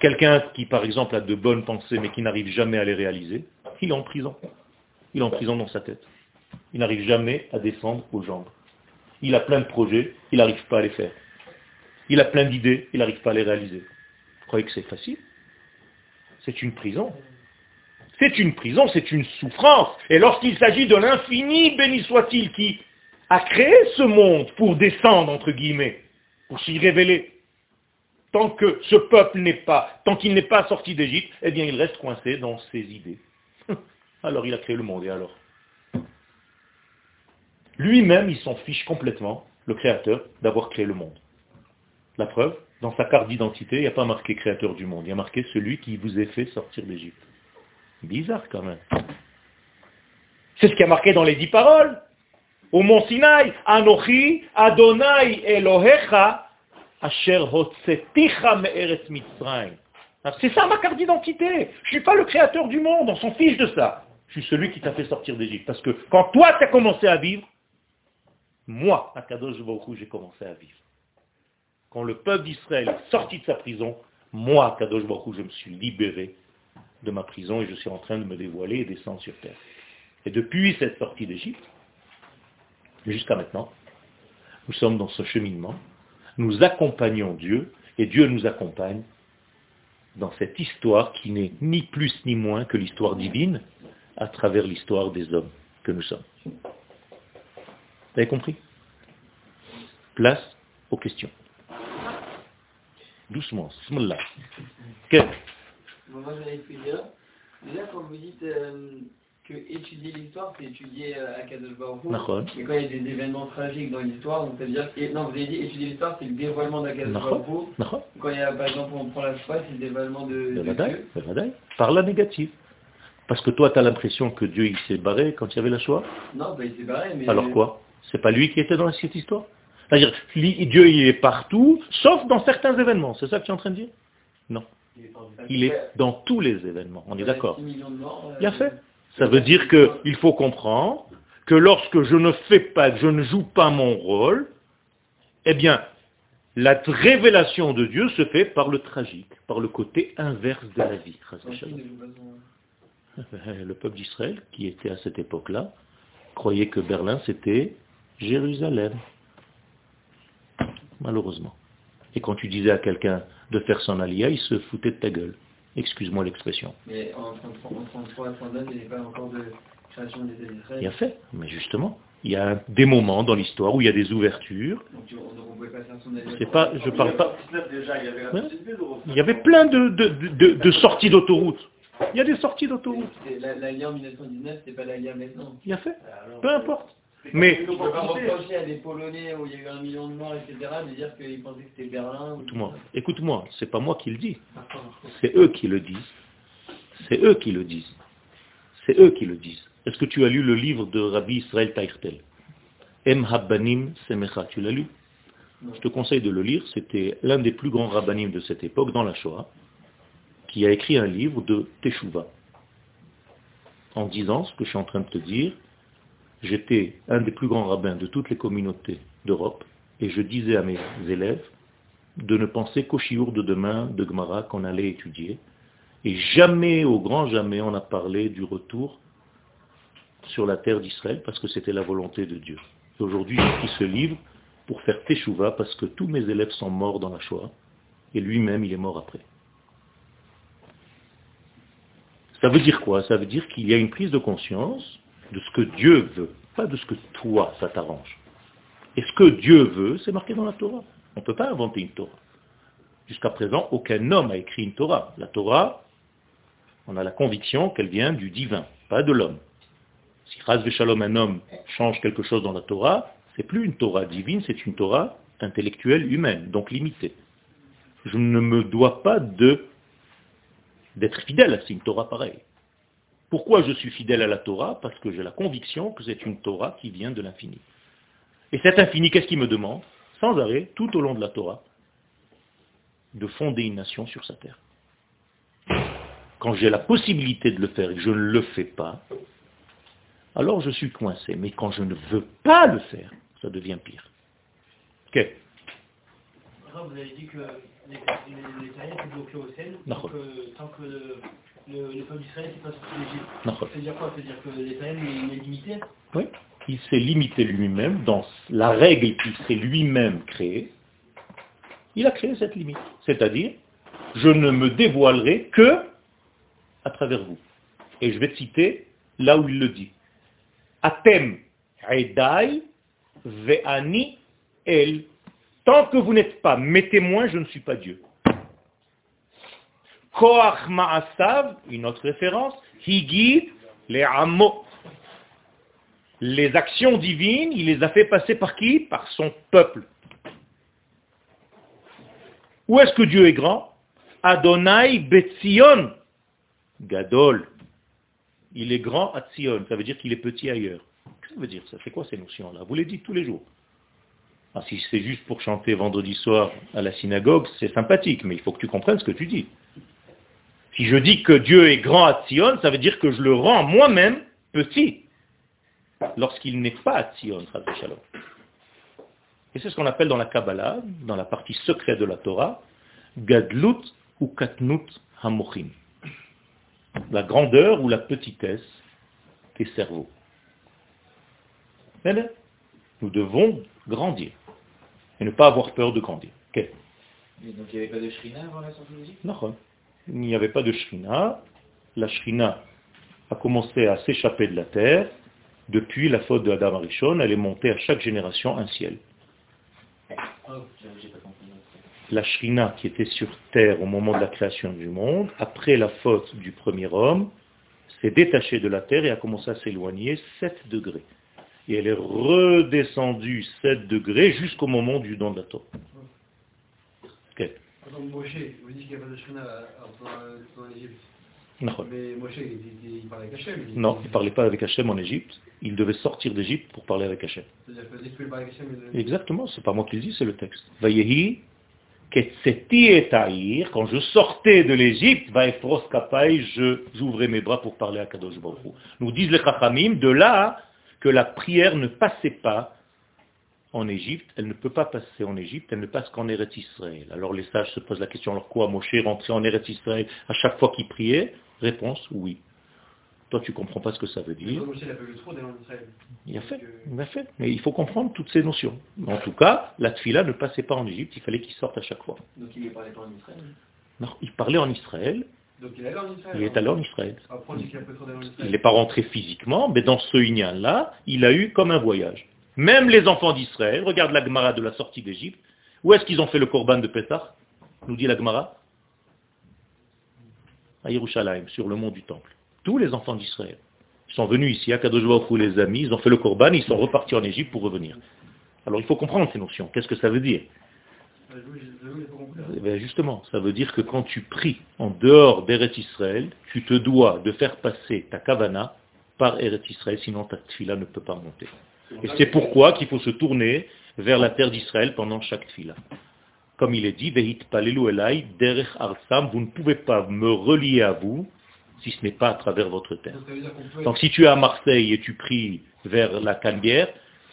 Quelqu'un qui, par exemple, a de bonnes pensées, mais qui n'arrive jamais à les réaliser, il est en prison. Il est en prison dans sa tête. Il n'arrive jamais à descendre aux jambes. Il a plein de projets, il n'arrive pas à les faire. Il a plein d'idées, il n'arrive pas à les réaliser. Vous croyez que c'est facile? C'est une prison. C'est une prison, c'est une souffrance. Et lorsqu'il s'agit de l'infini, béni soit-il, qui a créé ce monde pour descendre, entre guillemets, pour s'y révéler, tant que ce peuple n'est pas, tant qu'il n'est pas sorti d'Égypte, eh bien il reste coincé dans ses idées. [LAUGHS] Alors il a créé le monde, et alors? Lui-même, il s'en fiche complètement, le Créateur, d'avoir créé le monde. La preuve, dans sa carte d'identité, il n'y a pas marqué Créateur du monde, il y a marqué celui qui vous a fait sortir d'Égypte. Bizarre quand même. C'est ce qui a marqué dans les dix paroles. Au mont Sinaï, Anochi, Adonai Elohecha, Mitzrayim. C'est ça ma carte d'identité. Je ne suis pas le créateur du monde, on s'en fiche de ça. Je suis celui qui t'a fait sortir d'Égypte. Parce que quand toi tu as commencé à vivre, moi, à Kadosh Baruch j'ai commencé à vivre. Quand le peuple d'Israël est sorti de sa prison, moi, Kadosh Baruch je me suis libéré de ma prison et je suis en train de me dévoiler et descendre sur terre. Et depuis cette sortie d'Égypte, jusqu'à maintenant, nous sommes dans ce cheminement, nous accompagnons Dieu et Dieu nous accompagne dans cette histoire qui n'est ni plus ni moins que l'histoire divine à travers l'histoire des hommes que nous sommes. Vous avez compris? Place aux questions. Doucement, smollah. Moi, j'avais pu dire, déjà, quand vous dites euh, que étudier l'histoire, c'est étudier euh, à Kadosh Baruch et quand il y a des événements tragiques dans l'histoire, donc c'est-à-dire, non, vous avez dit étudier l'histoire, c'est le dévoilement d'Akadosh Baruch Quand il y a, par exemple, on prend la foi, c'est le dévoilement de, de, Dieu. Par la négative. Parce que toi, tu as l'impression que Dieu il s'est barré quand il y avait la Shoah Non, bah, il s'est barré, mais... Alors quoi? C'est pas lui qui était dans cette histoire? C'est-à-dire, Dieu il est partout, sauf dans certains événements. C'est ça que tu es en train de dire? Non. Il est dans tous les événements, on est d'accord. Bien fait. Ça veut dire qu'il faut comprendre que lorsque je ne fais pas, je ne joue pas mon rôle, eh bien, la révélation de Dieu se fait par le tragique, par le côté inverse de la vie. Le peuple d'Israël, qui était à cette époque-là, croyait que Berlin, c'était Jérusalem. Malheureusement. Et quand tu disais à quelqu'un de faire son alia, il se foutait de ta gueule. Excuse-moi l'expression. Mais en 1933 il n'y a pas encore de création des Israël. Bien fait, mais justement, il y a des moments dans l'histoire où il y a des ouvertures. Donc on pouvait pas faire son C'est pas, je parle pas. Il y avait plein de, de, de, sorties d'autoroute. Il y a des sorties d'autoroute. L'alliance en 1919, c'est pas l'alliance maintenant. Il y a fait. Peu importe. Mais. Pas reprocher à des Polonais où il y a eu un million de morts, etc., de dire qu'ils pensaient que c'était Berlin. Écoute-moi, écoute-moi, c'est pas moi qui le dis. C'est eux qui le disent. C'est eux qui le disent. C'est eux qui le disent. Est-ce que tu as lu le livre de Rabbi Israël Taïrtel Em Habbanim Semecha, tu l'as lu? Je te conseille de le lire, c'était l'un des plus grands rabbanim de cette époque, dans la Shoah, qui a écrit un livre de Teshuvah, en disant ce que je suis en train de te dire, j'étais un des plus grands rabbins de toutes les communautés d'Europe, et je disais à mes élèves de ne penser qu'au chiour de demain de Gemara qu'on allait étudier, et jamais, au grand jamais, on a parlé du retour sur la terre d'Israël, parce que c'était la volonté de Dieu. Aujourd'hui, j'écris ce livre pour faire Teshuvah, parce que tous mes élèves sont morts dans la Shoah, et lui-même, il est mort après. Ça veut dire quoi? Ça veut dire qu'il y a une prise de conscience de ce que Dieu veut, pas de ce que toi, ça t'arrange. Et ce que Dieu veut, c'est marqué dans la Torah. On ne peut pas inventer une Torah. Jusqu'à présent, aucun homme a écrit une Torah. La Torah, on a la conviction qu'elle vient du divin, pas de l'homme. Si Raz Shalom, un homme, change quelque chose dans la Torah, c'est plus une Torah divine, c'est une Torah intellectuelle humaine, donc limitée. Je ne me dois pas d'être fidèle à une Torah pareille. Pourquoi je suis fidèle à la Torah? Parce que j'ai la conviction que c'est une Torah qui vient de l'infini. Et cet infini, qu'est-ce qu'il me demande? Sans arrêt, tout au long de la Torah, de fonder une nation sur sa terre. Quand j'ai la possibilité de le faire et que je ne le fais pas, alors je suis coincé. Mais quand je ne veux pas le faire, ça devient pire. Vous avez dit que les, terriens étaient bloqués au ciel tant que, tant que le, le, peuple d'Israël n'est pas sorti d'Égypte. Ça veut dire quoi? Ça veut dire que les terriens il est limité? Oui, il s'est limité lui-même dans la règle qu'il s'est lui-même créée. Il a créé cette limite. C'est-à-dire, je ne me dévoilerai que à travers vous. Et je vais citer là où il le dit. Atem Edai Ve'ani El. Tant que vous n'êtes pas mes témoins, je ne suis pas Dieu. Koach Ma'asav, une autre référence, Higi les Amo. Les actions divines, il les a fait passer par qui? Par son peuple. Où est-ce que Dieu est grand? Adonai Betzion. Gadol. Il est grand à Tzion, ça veut dire qu'il est petit ailleurs. Qu'est-ce que ça veut dire ça? C'est quoi ces notions-là? Vous les dites tous les jours. Ah, si c'est juste pour chanter vendredi soir à la synagogue, c'est sympathique, mais il faut que tu comprennes ce que tu dis. Si je dis que Dieu est grand à Tzion, ça veut dire que je le rends moi-même petit, lorsqu'il n'est pas à Tzion, Et c'est ce qu'on appelle dans la Kabbalah, dans la partie secrète de la Torah, Gadlut ou Katnut Hamochim la grandeur ou la petitesse des cerveaux. Nous devons grandir et ne pas avoir peur de grandir. donc il n'y avait pas de shrina avant la Non, il n'y avait pas de shrina. La shrina a commencé à s'échapper de la terre depuis la faute de Adam Arishon. Elle est montée à chaque génération un ciel. Oh, la Shrina qui était sur terre au moment de la création du monde, après la faute du premier homme, s'est détachée de la terre et a commencé à s'éloigner 7 degrés. Et elle est redescendue 7 degrés jusqu'au moment du don de la Torah. Okay. Moshe, vous dites qu'il n'y a pas de Shrina en Égypte. Non. Mais Moshe, il, il, parlait avec Hachem. non, il ne parlait pas avec Hachem en Égypte. Il devait sortir d'Égypte pour parler avec Hachem. Hachem. Exactement, c'est pas moi qui le dis, c'est le texte. Vayehi quand je sortais de l'Égypte, j'ouvrais mes bras pour parler à Kadosh Baruch Nous disent les Chachamim, de là que la prière ne passait pas en Égypte, elle ne peut pas passer en Égypte, elle ne passe qu'en Eretz Israël. Alors les sages se posent la question, alors quoi, Moshe rentrait en Eretz Israël à chaque fois qu'il priait? Réponse, oui. Toi, tu comprends pas ce que ça veut dire. Il a fait, il a fait. Mais il faut comprendre toutes ces notions. En tout cas, la tfila ne passait pas en Égypte, il fallait qu'il sorte à chaque fois. Donc il ne parlait pas en Israël? Non, il parlait en Israël. Donc il est allé en Israël Il est allé en Israël. Il n'est pas rentré physiquement, mais dans ce Inyan-là, il a eu comme un voyage. Même les enfants d'Israël, regarde la Gemara de la sortie d'Égypte, où est-ce qu'ils ont fait le korban de Pessah Nous dit la Gemara? À Yerushalayim, sur le mont du Temple tous les enfants d'Israël. Sont venus ici à Kadosh les amis, ils ont fait le Corban, ils sont repartis en Égypte pour revenir. Alors il faut comprendre ces notions. Qu'est-ce que ça veut dire? Eh ben, Justement, ça veut dire que quand tu pries en dehors d'Eretz Israël, tu te dois de faire passer ta kavana par Eretz Israël, sinon ta tfila ne peut pas monter. Et c'est pourquoi qu'il faut se tourner vers la terre d'Israël pendant chaque tfila. Comme il est dit, Vehit palelu elai derech arsam, vous ne pouvez pas me relier à vous si ce n'est pas à travers votre terre. Donc si tu es à Marseille et tu pries vers la Canebière,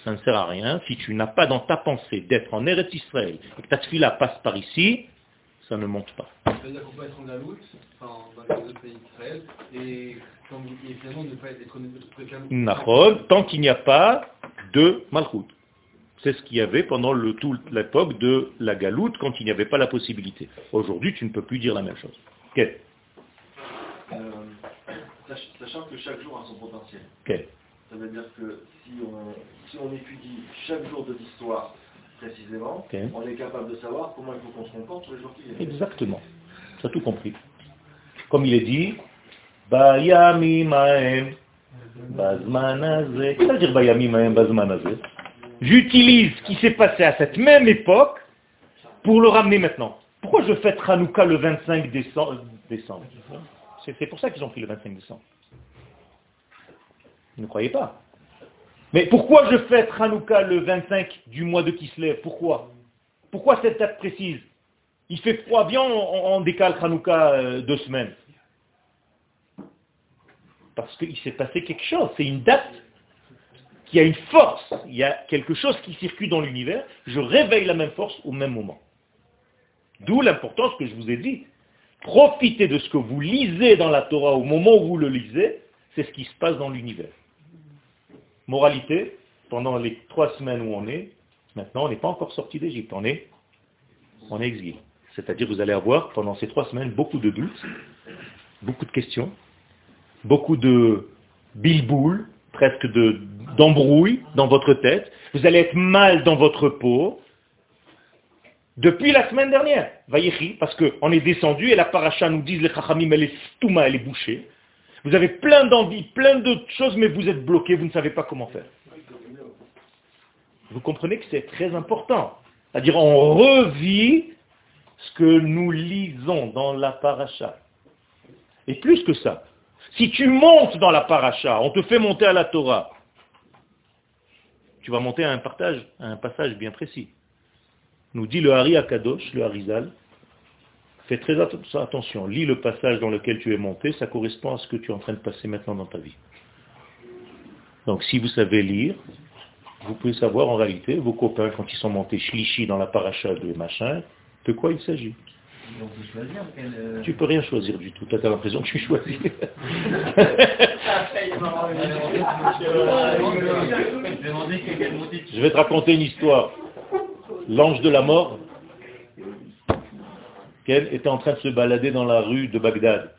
ça ne sert à rien. Si tu n'as pas dans ta pensée d'être en Eretz Israël et que ta tfila passe par ici, ça ne monte pas. C'est-à-dire qu'on peut être en Galoute, enfin, dans les pays d'Israël, et, finalement ne pas être tant qu'il n'y a pas de Malchut. C'est ce qu'il y avait pendant le, toute l'époque de la galoute, quand il n'y avait pas la possibilité. Aujourd'hui, tu ne peux plus dire la même chose. Okay. sachant que chaque jour a son potentiel. Ça veut dire que si on, si on étudie chaque jour de l'histoire précisément, on est capable de savoir comment il faut qu'on se comporte tous les jours qui viennent. Exactement. Tu as tout compris. Comme il est dit, Bayami Maem Qu'est-ce que dire Bayamim J'utilise ce qui s'est passé à cette même époque pour le ramener maintenant. Pourquoi je fête Hanouka le 25 décembre? C'est pour ça qu'ils ont pris le 25 décembre. Ne croyez pas. Mais pourquoi je fête Hanouka le 25 du mois de Kislev? Pourquoi? Pourquoi cette date précise? Il fait froid, bien on, décale Hanouka euh, deux semaines. Parce qu'il s'est passé quelque chose. C'est une date qui a une force. Il y a quelque chose qui circule dans l'univers. Je réveille la même force au même moment. D'où l'importance que je vous ai dit. Profitez de ce que vous lisez dans la Torah au moment où vous le lisez. C'est ce qui se passe dans l'univers. Moralité, pendant les trois semaines où on est, maintenant on n'est pas encore sorti d'Égypte, on est en exil. C'est-à-dire vous allez avoir pendant ces trois semaines beaucoup de doutes, beaucoup de questions, beaucoup de bilboules, presque d'embrouilles dans votre tête. Vous allez être mal dans votre peau. Depuis la semaine dernière, parce qu'on est descendu et la paracha nous dit, les chachamim, elle est stouma, elle est bouchée. Vous avez plein d'envie, plein d'autres choses, mais vous êtes bloqué, vous ne savez pas comment faire. Vous comprenez que c'est très important. C'est-à-dire, on revit ce que nous lisons dans la paracha. Et plus que ça, si tu montes dans la paracha, on te fait monter à la Torah, tu vas monter à un, partage, à un passage bien précis. Nous dit le Hari Akadosh, le Harizal, fais très attention, lis le passage dans lequel tu es monté, ça correspond à ce que tu es en train de passer maintenant dans ta vie. Donc si vous savez lire, vous pouvez savoir en réalité, vos copains, quand ils sont montés shlishi dans la paracha de machin, de quoi il s'agit? Euh, tu peux rien choisir du tout. Tu as l'impression que tu choisis. [LAUGHS] Je vais te raconter une histoire. L'ange de la mort, qu'elle était en train de se balader dans la rue de Bagdad.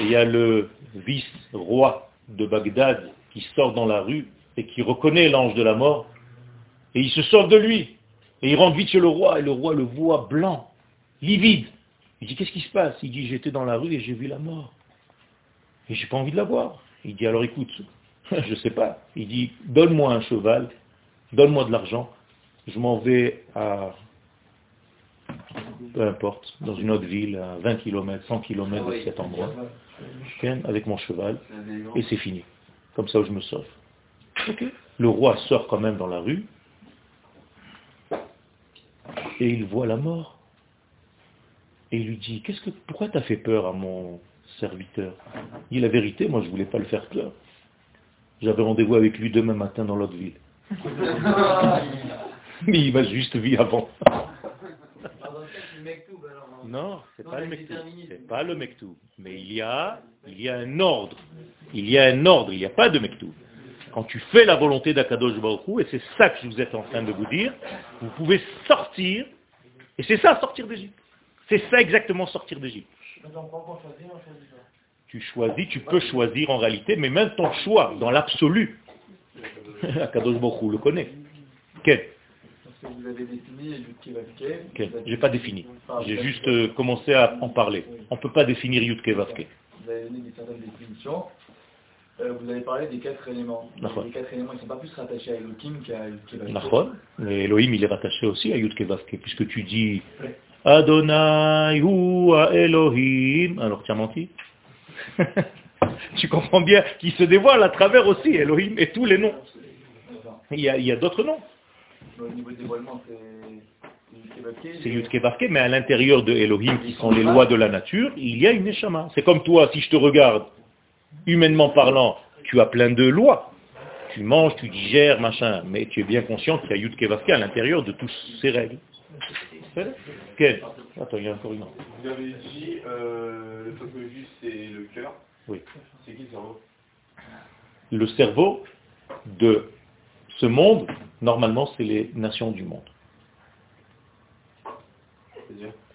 Et il y a le vice-roi de Bagdad qui sort dans la rue et qui reconnaît l'ange de la mort. Et il se sort de lui. Et il rentre vite chez le roi, et le roi le voit blanc livide. Il dit, qu'est-ce qui se passe? Il dit, j'étais dans la rue et j'ai vu la mort. Et j'ai pas envie de la voir. Il dit, alors écoute, [LAUGHS] je ne sais pas. Il dit, donne-moi un cheval, donne-moi de l'argent, je m'en vais à, peu importe, dans une autre ville, à 20 km, 100 km de cet endroit, avec mon cheval, et c'est fini. Comme ça, je me sauve. Le roi sort quand même dans la rue, et il voit la mort et il lui dit, qu'est-ce que, pourquoi tu as fait peur à mon serviteur? Il dit la vérité, moi je ne voulais pas le faire peur. J'avais rendez-vous avec lui demain matin dans l'autre ville. [LAUGHS] Mais il m'a juste vu avant. Non, c'est pas le mektoub. C'est pas le mektoub. Mais il y a, il y a un ordre. Il y a un ordre, il n'y a pas de mektoub. Quand tu fais la volonté d'Akadosh Baruch et c'est ça que je vous êtes en train de vous dire, vous pouvez sortir, et c'est ça sortir d'Égypte. C'est ça exactement sortir d'Égypte. Tu choisis, tu peux choisir en réalité, mais même ton choix, dans l'absolu, [LAUGHS] Akadosh Baruch le connaît. Vous avez défini J'ai pas défini. J'ai juste euh, commencé à en parler. On ne peut pas définir Yudke Vavke. Vous avez donné des certaines définitions. Euh, vous avez parlé des quatre éléments. Les quatre éléments, ne sont pas plus rattachés à Elohim qu'à Yudke Vavke. Mais Elohim, il est rattaché aussi à Yudke Vavke, puisque tu dis Adonai hu Elohim. Alors tu as menti? [LAUGHS] Tu comprends bien qu'il se dévoile à travers aussi Elohim et tous les noms. Il y a, d'autres noms. C'est Yudke mais à l'intérieur de Elohim, qui sont les lois de la nature, il y a une Neshama. C'est comme toi, si je te regarde, humainement parlant, tu as plein de lois. Tu manges, tu digères, machin, mais tu es bien conscient qu'il y a Yudke à l'intérieur de toutes ces règles. Quel Attends, il y a encore une. Vous avez dit, euh, le peuple c'est le cœur. Oui. C'est qui le cerveau? Le cerveau de ce monde, normalement, c'est les nations du monde.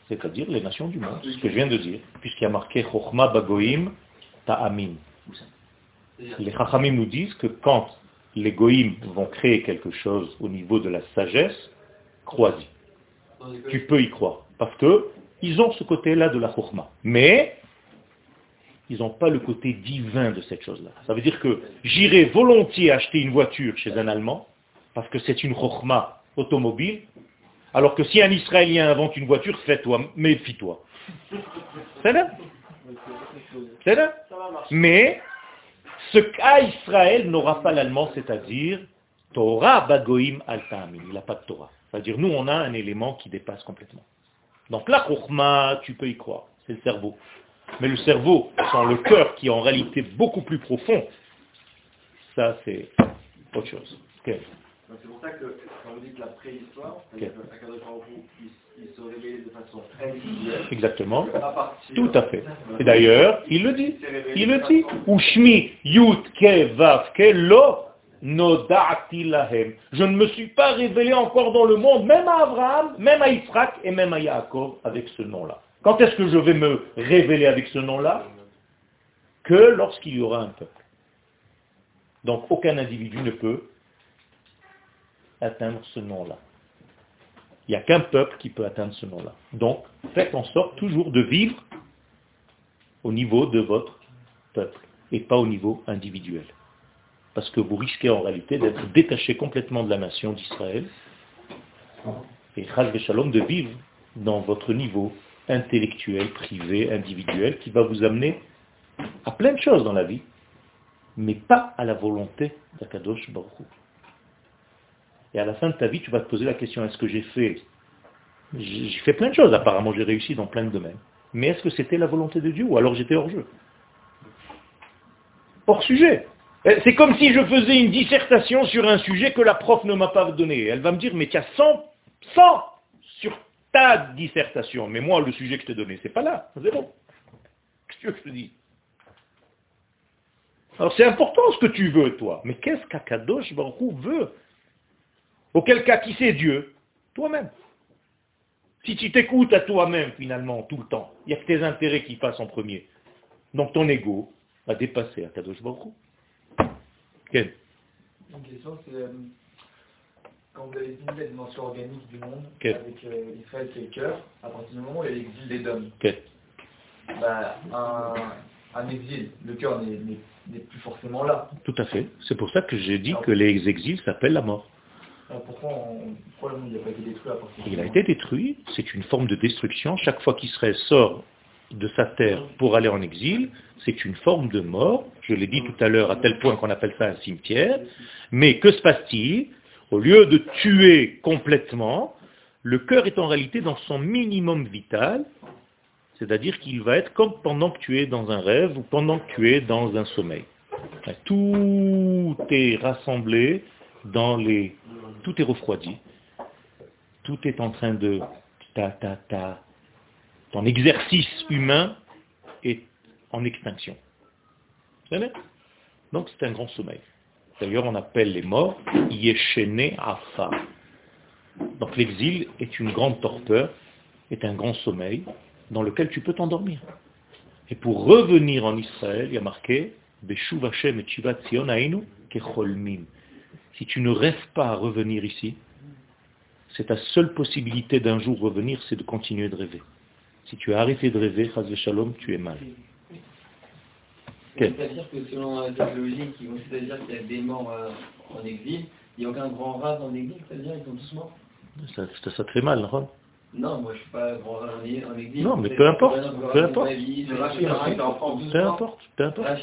C'est-à-dire les nations du monde, ce que je viens de dire, puisqu'il y a marqué Chochma Bagoim Ta'amim. Les Chachamim nous disent que quand les Goïm vont créer quelque chose au niveau de la sagesse, crois-y tu peux y croire. Parce que ils ont ce côté-là de la chokhma. Mais ils n'ont pas le côté divin de cette chose-là. Ça veut dire que j'irai volontiers acheter une voiture chez un Allemand, parce que c'est une chokhma automobile, alors que si un Israélien invente une voiture, fais-toi, méfie-toi. C'est là C'est là Mais ce qu'a Israël n'aura pas l'allemand, c'est-à-dire Torah bagoim al Il n'a pas de Torah. C'est-à-dire nous, on a un élément qui dépasse complètement. Donc la chokhma, tu peux y croire, c'est le cerveau. Mais le cerveau, sans le cœur, qui est en réalité beaucoup plus profond, ça c'est autre chose. C'est pour ça que quand vous dites la préhistoire, c'est-à-dire okay. il se révélait de façon individuelle. Exactement. Tout à fait. Et d'ailleurs, il le dit. Il le dit. Ushmi yut ke vav ke lo noda'ati lahem. Je ne me suis pas révélé encore dans le monde, même à Abraham, même à Israël et même à Yaakov avec ce nom-là. Quand est-ce que je vais me révéler avec ce nom-là? Que lorsqu'il y aura un peuple. Donc aucun individu ne peut atteindre ce nom-là. Il n'y a qu'un peuple qui peut atteindre ce nom-là. Donc, faites en sorte toujours de vivre au niveau de votre peuple et pas au niveau individuel. Parce que vous risquez en réalité d'être détaché complètement de la nation d'Israël et Shalom de vivre dans votre niveau intellectuel, privé, individuel, qui va vous amener à plein de choses dans la vie, mais pas à la volonté d'Akadosh Baruch et à la fin de ta vie, tu vas te poser la question, est-ce que j'ai fait J'ai fait plein de choses, apparemment j'ai réussi dans plein de domaines. Mais est-ce que c'était la volonté de Dieu ou alors j'étais hors jeu? Hors sujet. Eh, c'est comme si je faisais une dissertation sur un sujet que la prof ne m'a pas donné. Elle va me dire, mais tu as 100, 100 sur ta dissertation. Mais moi, le sujet que je t'ai donné, c'est pas là. Zéro. Qu'est-ce que je te dis Alors c'est important ce que tu veux, toi. Mais qu'est-ce qu'Akadosh Baruch veut Auquel cas, qui c'est Dieu Toi-même. Si tu t'écoutes à toi-même, finalement, tout le temps, il n'y a que tes intérêts qui passent en premier. Donc ton ego va dépasser à Kadosh Baruch Quelle Une question, c'est euh, quand vous avez dit la dimension organique du monde, avec euh, Israël qui est le cœur, à partir du moment où il y a l'exil des hommes, bah, un, un, exil, le cœur n'est plus forcément là. Tout à fait. C'est pour ça que j'ai dit que les exils s'appellent la mort. Pourquoi, le monde n'a pas été détruit Il a été détruit, c'est une forme de destruction. Chaque fois qu'Israël sort de sa terre pour aller en exil, c'est une forme de mort. Je l'ai dit tout à l'heure, à tel point qu'on appelle ça un cimetière. Mais que se passe-t-il? Au lieu de tuer complètement, le cœur est en réalité dans son minimum vital, c'est-à-dire qu'il va être comme pendant que tu es dans un rêve ou pendant que tu es dans un sommeil. Tout est rassemblé dans les tout est refroidi, tout est en train de ta ta ta. Ton exercice humain est en extinction. Donc c'est un grand sommeil. D'ailleurs, on appelle les morts Yeshene Afa. Donc l'exil est une grande torpeur, est un grand sommeil dans lequel tu peux t'endormir. Et pour revenir en Israël, il y a marqué Beshuv Hashem et Tzion Ainu Kecholmim. Si tu ne rêves pas à revenir ici, c'est ta seule possibilité d'un jour revenir, c'est de continuer de rêver. Si tu as arrêté de rêver, Shalom, tu es mal. C'est-à-dire que selon la logique, c'est-à-dire qu'il y a des morts euh, en exil, il n'y a aucun grand race en exil, c'est-à-dire qu'ils sont tous morts ça, ça, te fait mal, non Non, moi je ne suis pas grand race en exil. Non, mais peu importe, peu importe. Peu importe, peu importe.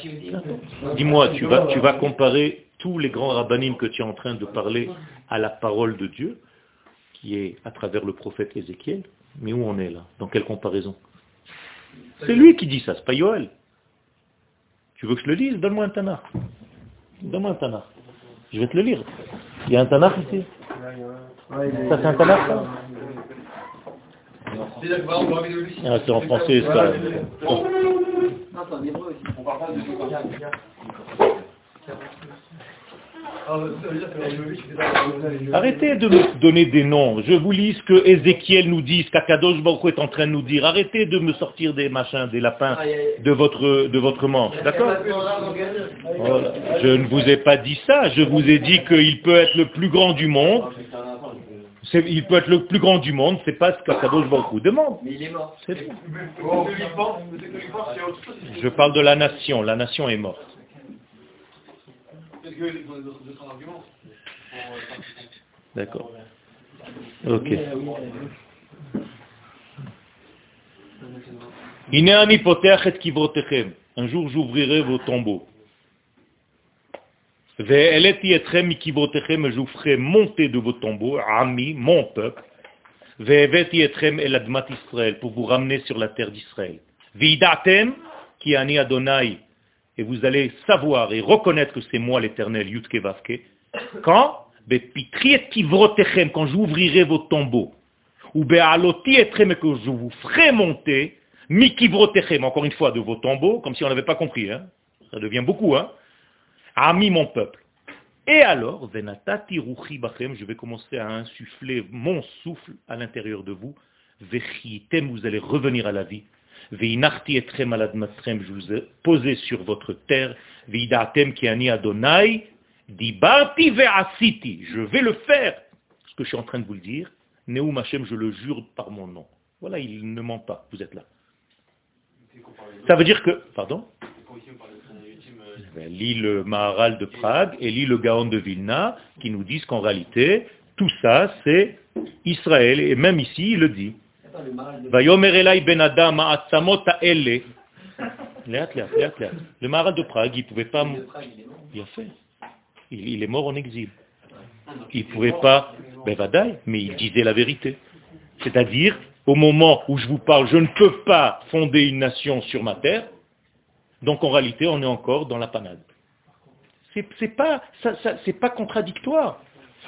Dis-moi, tu vas, tu vas comparer tous les grands rabbinim que tu es en train de parler à la parole de Dieu, qui est à travers le prophète Ézéchiel, mais où on est là Dans quelle comparaison C'est lui qui dit ça, c'est pas Yoel. Tu veux que je le lise Donne-moi un tanar. Donne-moi un tanar. Je vais te le lire. Il y a un tanar ici Ça c'est un tanar ça ah, c'est en français ça. Arrêtez de me donner des noms. Je vous lis ce que Ézéchiel nous dit, ce qu'Akadosh Baruch est en train de nous dire. Arrêtez de me sortir des machins, des lapins de votre, de votre manche. D'accord Je ne vous ai pas dit ça. Je vous ai dit qu'il peut être le plus grand du monde. Il peut être le plus grand du monde, c'est pas ce qu'Akadosh Baruch demande. Mais il est mort. Je parle de la nation. La nation est morte. D'accord. Ok. Un jour j'ouvrirai vos tombeaux. Je vous ferai monter de vos tombeaux, ami, mon peuple, pour vous ramener sur la terre d'Israël. Vidatem, qui ani Adonai, et vous allez savoir et reconnaître que c'est moi l'éternel, Yutke Vavke. Quand? Quand j'ouvrirai vos tombeaux, ou que je vous ferai monter, mikivrotechem, encore une fois, de vos tombeaux, comme si on n'avait pas compris, hein. ça devient beaucoup, hein. Ami mon peuple. Et alors, venatati ruchi bachem, je vais commencer à insuffler mon souffle à l'intérieur de vous. Vechitem, vous allez revenir à la vie. Je vous ai posé sur votre terre. Veidatem ki ani Adonai, ve'asiti, je vais le faire. Ce que je suis en train de vous le dire, Neum Hashem, je le jure par mon nom. Voilà, il ne ment pas, vous êtes là. Ça veut dire que, pardon? Lis le Maharal de Prague et lis le Gaon de Vilna qui nous disent qu'en réalité, tout ça, c'est Israël. Et même ici, il le dit. Le Maharal de Prague, il ne pouvait pas... Fait. Il est mort en exil. Il ne pouvait pas... Mais il disait la vérité. C'est-à-dire, au moment où je vous parle, je ne peux pas fonder une nation sur ma terre, donc en réalité, on est encore dans la panade. C'est pas, pas contradictoire.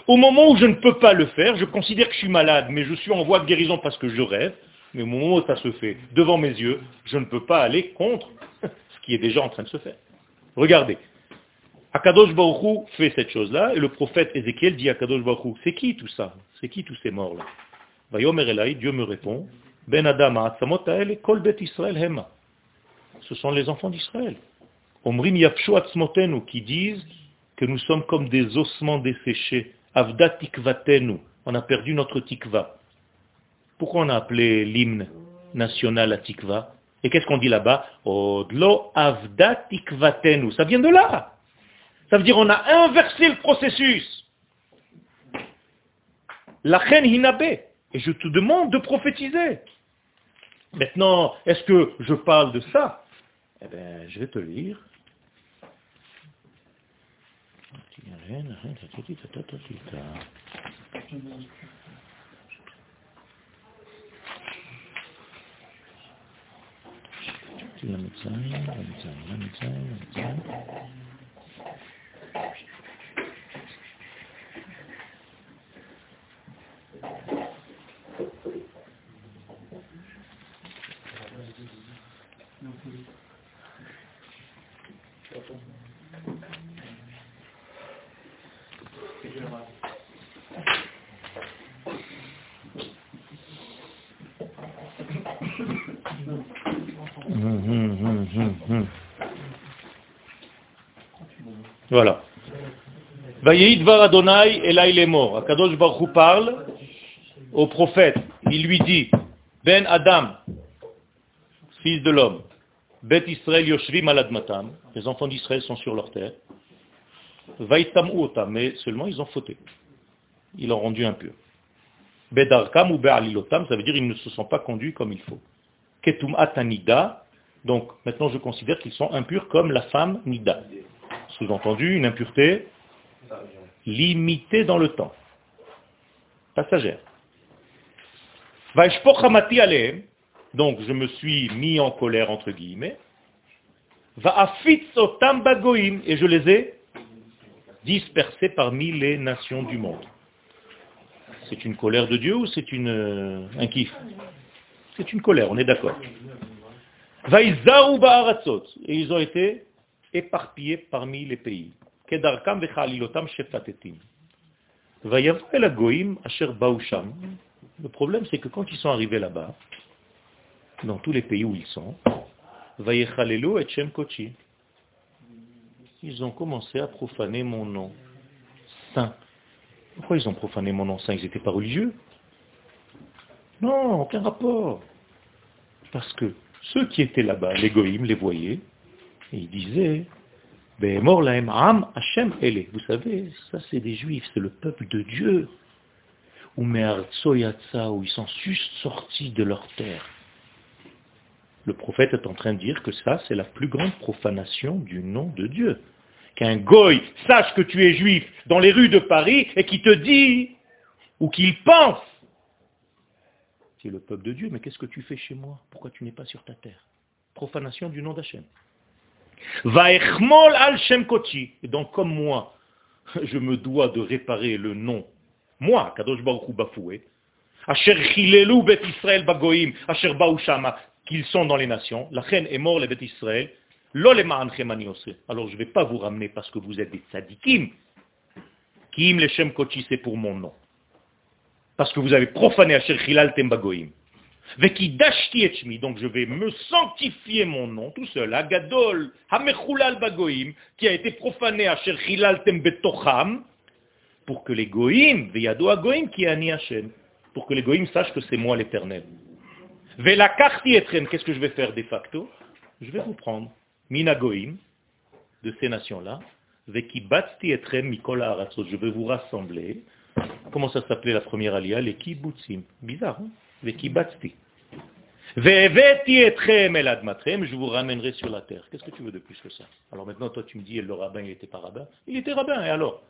Au moment où je ne peux pas le faire, je considère que je suis malade, mais je suis en voie de guérison parce que je rêve, mais au moment où ça se fait devant mes yeux, je ne peux pas aller contre [LAUGHS] ce qui est déjà en train de se faire. Regardez. Akadosh Baruchou fait cette chose-là, et le prophète Ézéchiel dit à Akadosh Baruchou, c'est qui tout ça? C'est qui tous ces morts-là? Dieu me répond, Ben Adam Kol Bet Israël Hema ce sont les enfants d'Israël. Omrim Yapshu Atzmotenu, qui disent que nous sommes comme des ossements desséchés. Avda Tikvatenu, on a perdu notre tikva. Pourquoi on a appelé l'hymne national à tikva? Et qu'est-ce qu'on dit là-bas? Odlo Avda Tikvatenu, ça vient de là. Ça veut dire on a inversé le processus. La reine hinabe. Et je te demande de prophétiser. Maintenant, est-ce que je parle de ça? Eh bien, je vais te lire. אכן, אכן, תתתי, תתתי, תתתי. ל"ז, ל"ז, ל"ז, ל"ז. Thank you. Vayeidvar Adonai, est mort. Akadosh Baruch parle au prophète. Il lui dit, Ben Adam, fils de l'homme, Bet Israël Yoshvim Aladmatam, les enfants d'Israël sont sur leur terre. Vaitam Uotam, mais seulement ils ont fauté. Ils l'ont rendu impur. Bedarkam ou Be'alilotam, ça veut dire qu'ils ne se sont pas conduits comme il faut. Ketum Atanida, donc maintenant je considère qu'ils sont impurs comme la femme Nida. Sous-entendu, une impureté limitée dans le temps, passagère. Donc je me suis mis en colère entre guillemets. Et je les ai dispersés parmi les nations du monde. C'est une colère de Dieu ou c'est une, euh, un kiff? C'est une colère, on est d'accord. Et ils ont été éparpillés parmi les pays. Le problème, c'est que quand ils sont arrivés là-bas, dans tous les pays où ils sont, ils ont commencé à profaner mon nom saint. Pourquoi ils ont profané mon nom Ils n'étaient pas religieux? Non, aucun rapport. Parce que ceux qui étaient là-bas, les goïms, les voyaient, et ils disaient, Vous savez, ça c'est des juifs, c'est le peuple de Dieu. Ou où ils sont juste sortis de leur terre. Le prophète est en train de dire que ça, c'est la plus grande profanation du nom de Dieu. Qu'un goy sache que tu es juif dans les rues de Paris et qui te dit, ou qu'il pense, es le peuple de Dieu, mais qu'est-ce que tu fais chez moi? Pourquoi tu n'es pas sur ta terre? Profanation du nom d'Hachem. Vaechmol al Shem Et donc, comme moi, [LAUGHS] je me dois de réparer le nom, moi, Kadosh Baruch Bafoué, Asher Bet Israël Bagoim, Asher Shama, qu'ils sont dans les nations, la reine est mort, les Bet Israël, alors je ne vais pas vous ramener parce que vous êtes des tzadikim. Kim le Shem Kochi, c'est pour mon nom. Parce que vous avez profané Asher Chilal Tembagoim. Donc je vais me sanctifier mon nom tout seul, Agadol, Hamechulal Bagoim, qui a été profané à Chilal Tembetocham, pour que les Goïm, Veyado Agoim, qui est Hashem, pour que les Goïm sachent que c'est moi l'éternel. Velakarti Etrem, qu'est-ce que je vais faire de facto? Je vais vous prendre, Mina Goïm, de ces nations-là, Vekibatsti Etrem Mikola Aratzot, je vais vous rassembler. Comment ça s'appelait la première alia? Les kibbutzim. Bizarre, hein? Vekibatsti je vous ramènerai sur la terre. Qu'est-ce que tu veux de plus que ça? Alors maintenant, toi, tu me dis, le rabbin, il n'était pas rabbin. Il était rabbin, et alors?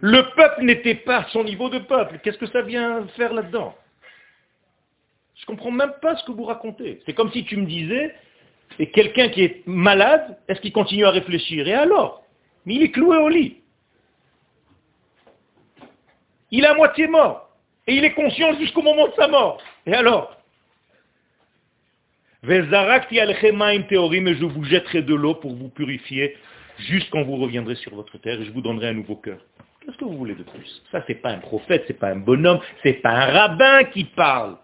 Le peuple n'était pas à son niveau de peuple. Qu'est-ce que ça vient faire là-dedans? Je ne comprends même pas ce que vous racontez. C'est comme si tu me disais, et quelqu'un qui est malade, est-ce qu'il continue à réfléchir? Et alors? Mais il est cloué au lit. Il est à moitié mort. Et il est conscient jusqu'au moment de sa mort. Et alors et je vous jetterai de l'eau pour vous purifier jusqu'à vous reviendrez sur votre terre et je vous donnerai un nouveau cœur. Qu'est-ce que vous voulez de plus? Ça, c'est pas un prophète, c'est pas un bonhomme, c'est pas un rabbin qui parle.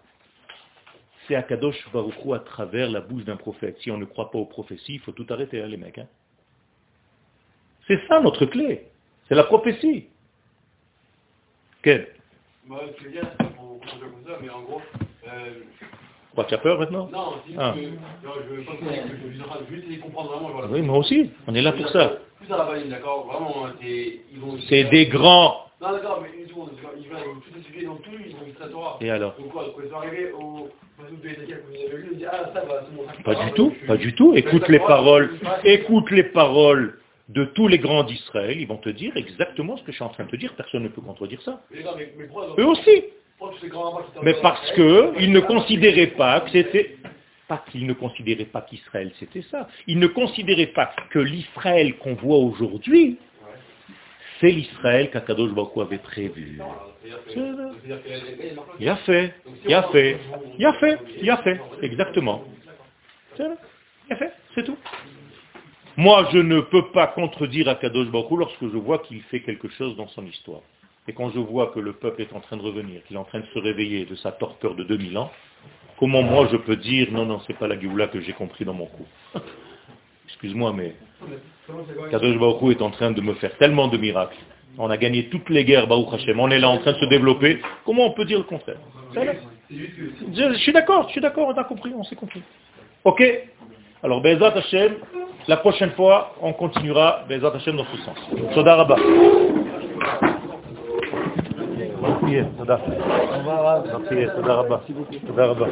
C'est Akadosh Baruchou à travers la bouche d'un prophète. Si on ne croit pas aux prophéties, il faut tout arrêter, hein, les mecs. Hein. c'est ça notre clé. C'est la prophétie. Quel Moi, je veux dire, on comme ça, mais en gros, Quoi, tu as peur maintenant Non, si, ah. que, je que je comprendre vraiment. Oui, moi aussi, on est là pour ça. Plus à la d'accord Vraiment, c'est des grands. Non, d'accord, mais une seconde, ils vont tout expliquer dans tout, ils vont la Torah. Et alors Donc quoi, quand ils sont arrivés au... Pas du tout, pas du tout. Écoute les paroles, écoute les paroles de tous les grands d'Israël, ils vont te dire exactement ce que je suis en train de te dire, personne ne peut contredire ça. Eux aussi. Mais parce qu'ils ne considéraient pas que c'était pas qu'ils ne considéraient pas qu'Israël c'était ça. Ils ne considéraient pas que l'Israël qu'on voit aujourd'hui, c'est l'Israël qu'Akadosh Bakou avait prévu. Il a fait, il a fait, il a fait, il a fait, exactement. Il a fait, c'est tout. Moi, je ne peux pas contredire Akadosh Bakou lorsque je vois qu'il fait quelque chose dans son histoire. Et quand je vois que le peuple est en train de revenir, qu'il est en train de se réveiller de sa torpeur de 2000 ans, comment moi je peux dire non, non, c'est pas la Géoula que j'ai compris dans mon coup [LAUGHS] Excuse-moi, mais Kadosh Baruch est en train de me faire tellement de miracles. On a gagné toutes les guerres, Baruch Hashem. On est là en train de se développer. Comment on peut dire le contraire? Je, suis d'accord, je suis d'accord, on a compris, on s'est compris. Ok? Alors, Bezat Hashem, la prochaine fois, on continuera Bezat Hashem dans ce sens. Sodarabah. תהיה, תודה. תהיה, תודה רבה. תודה רבה.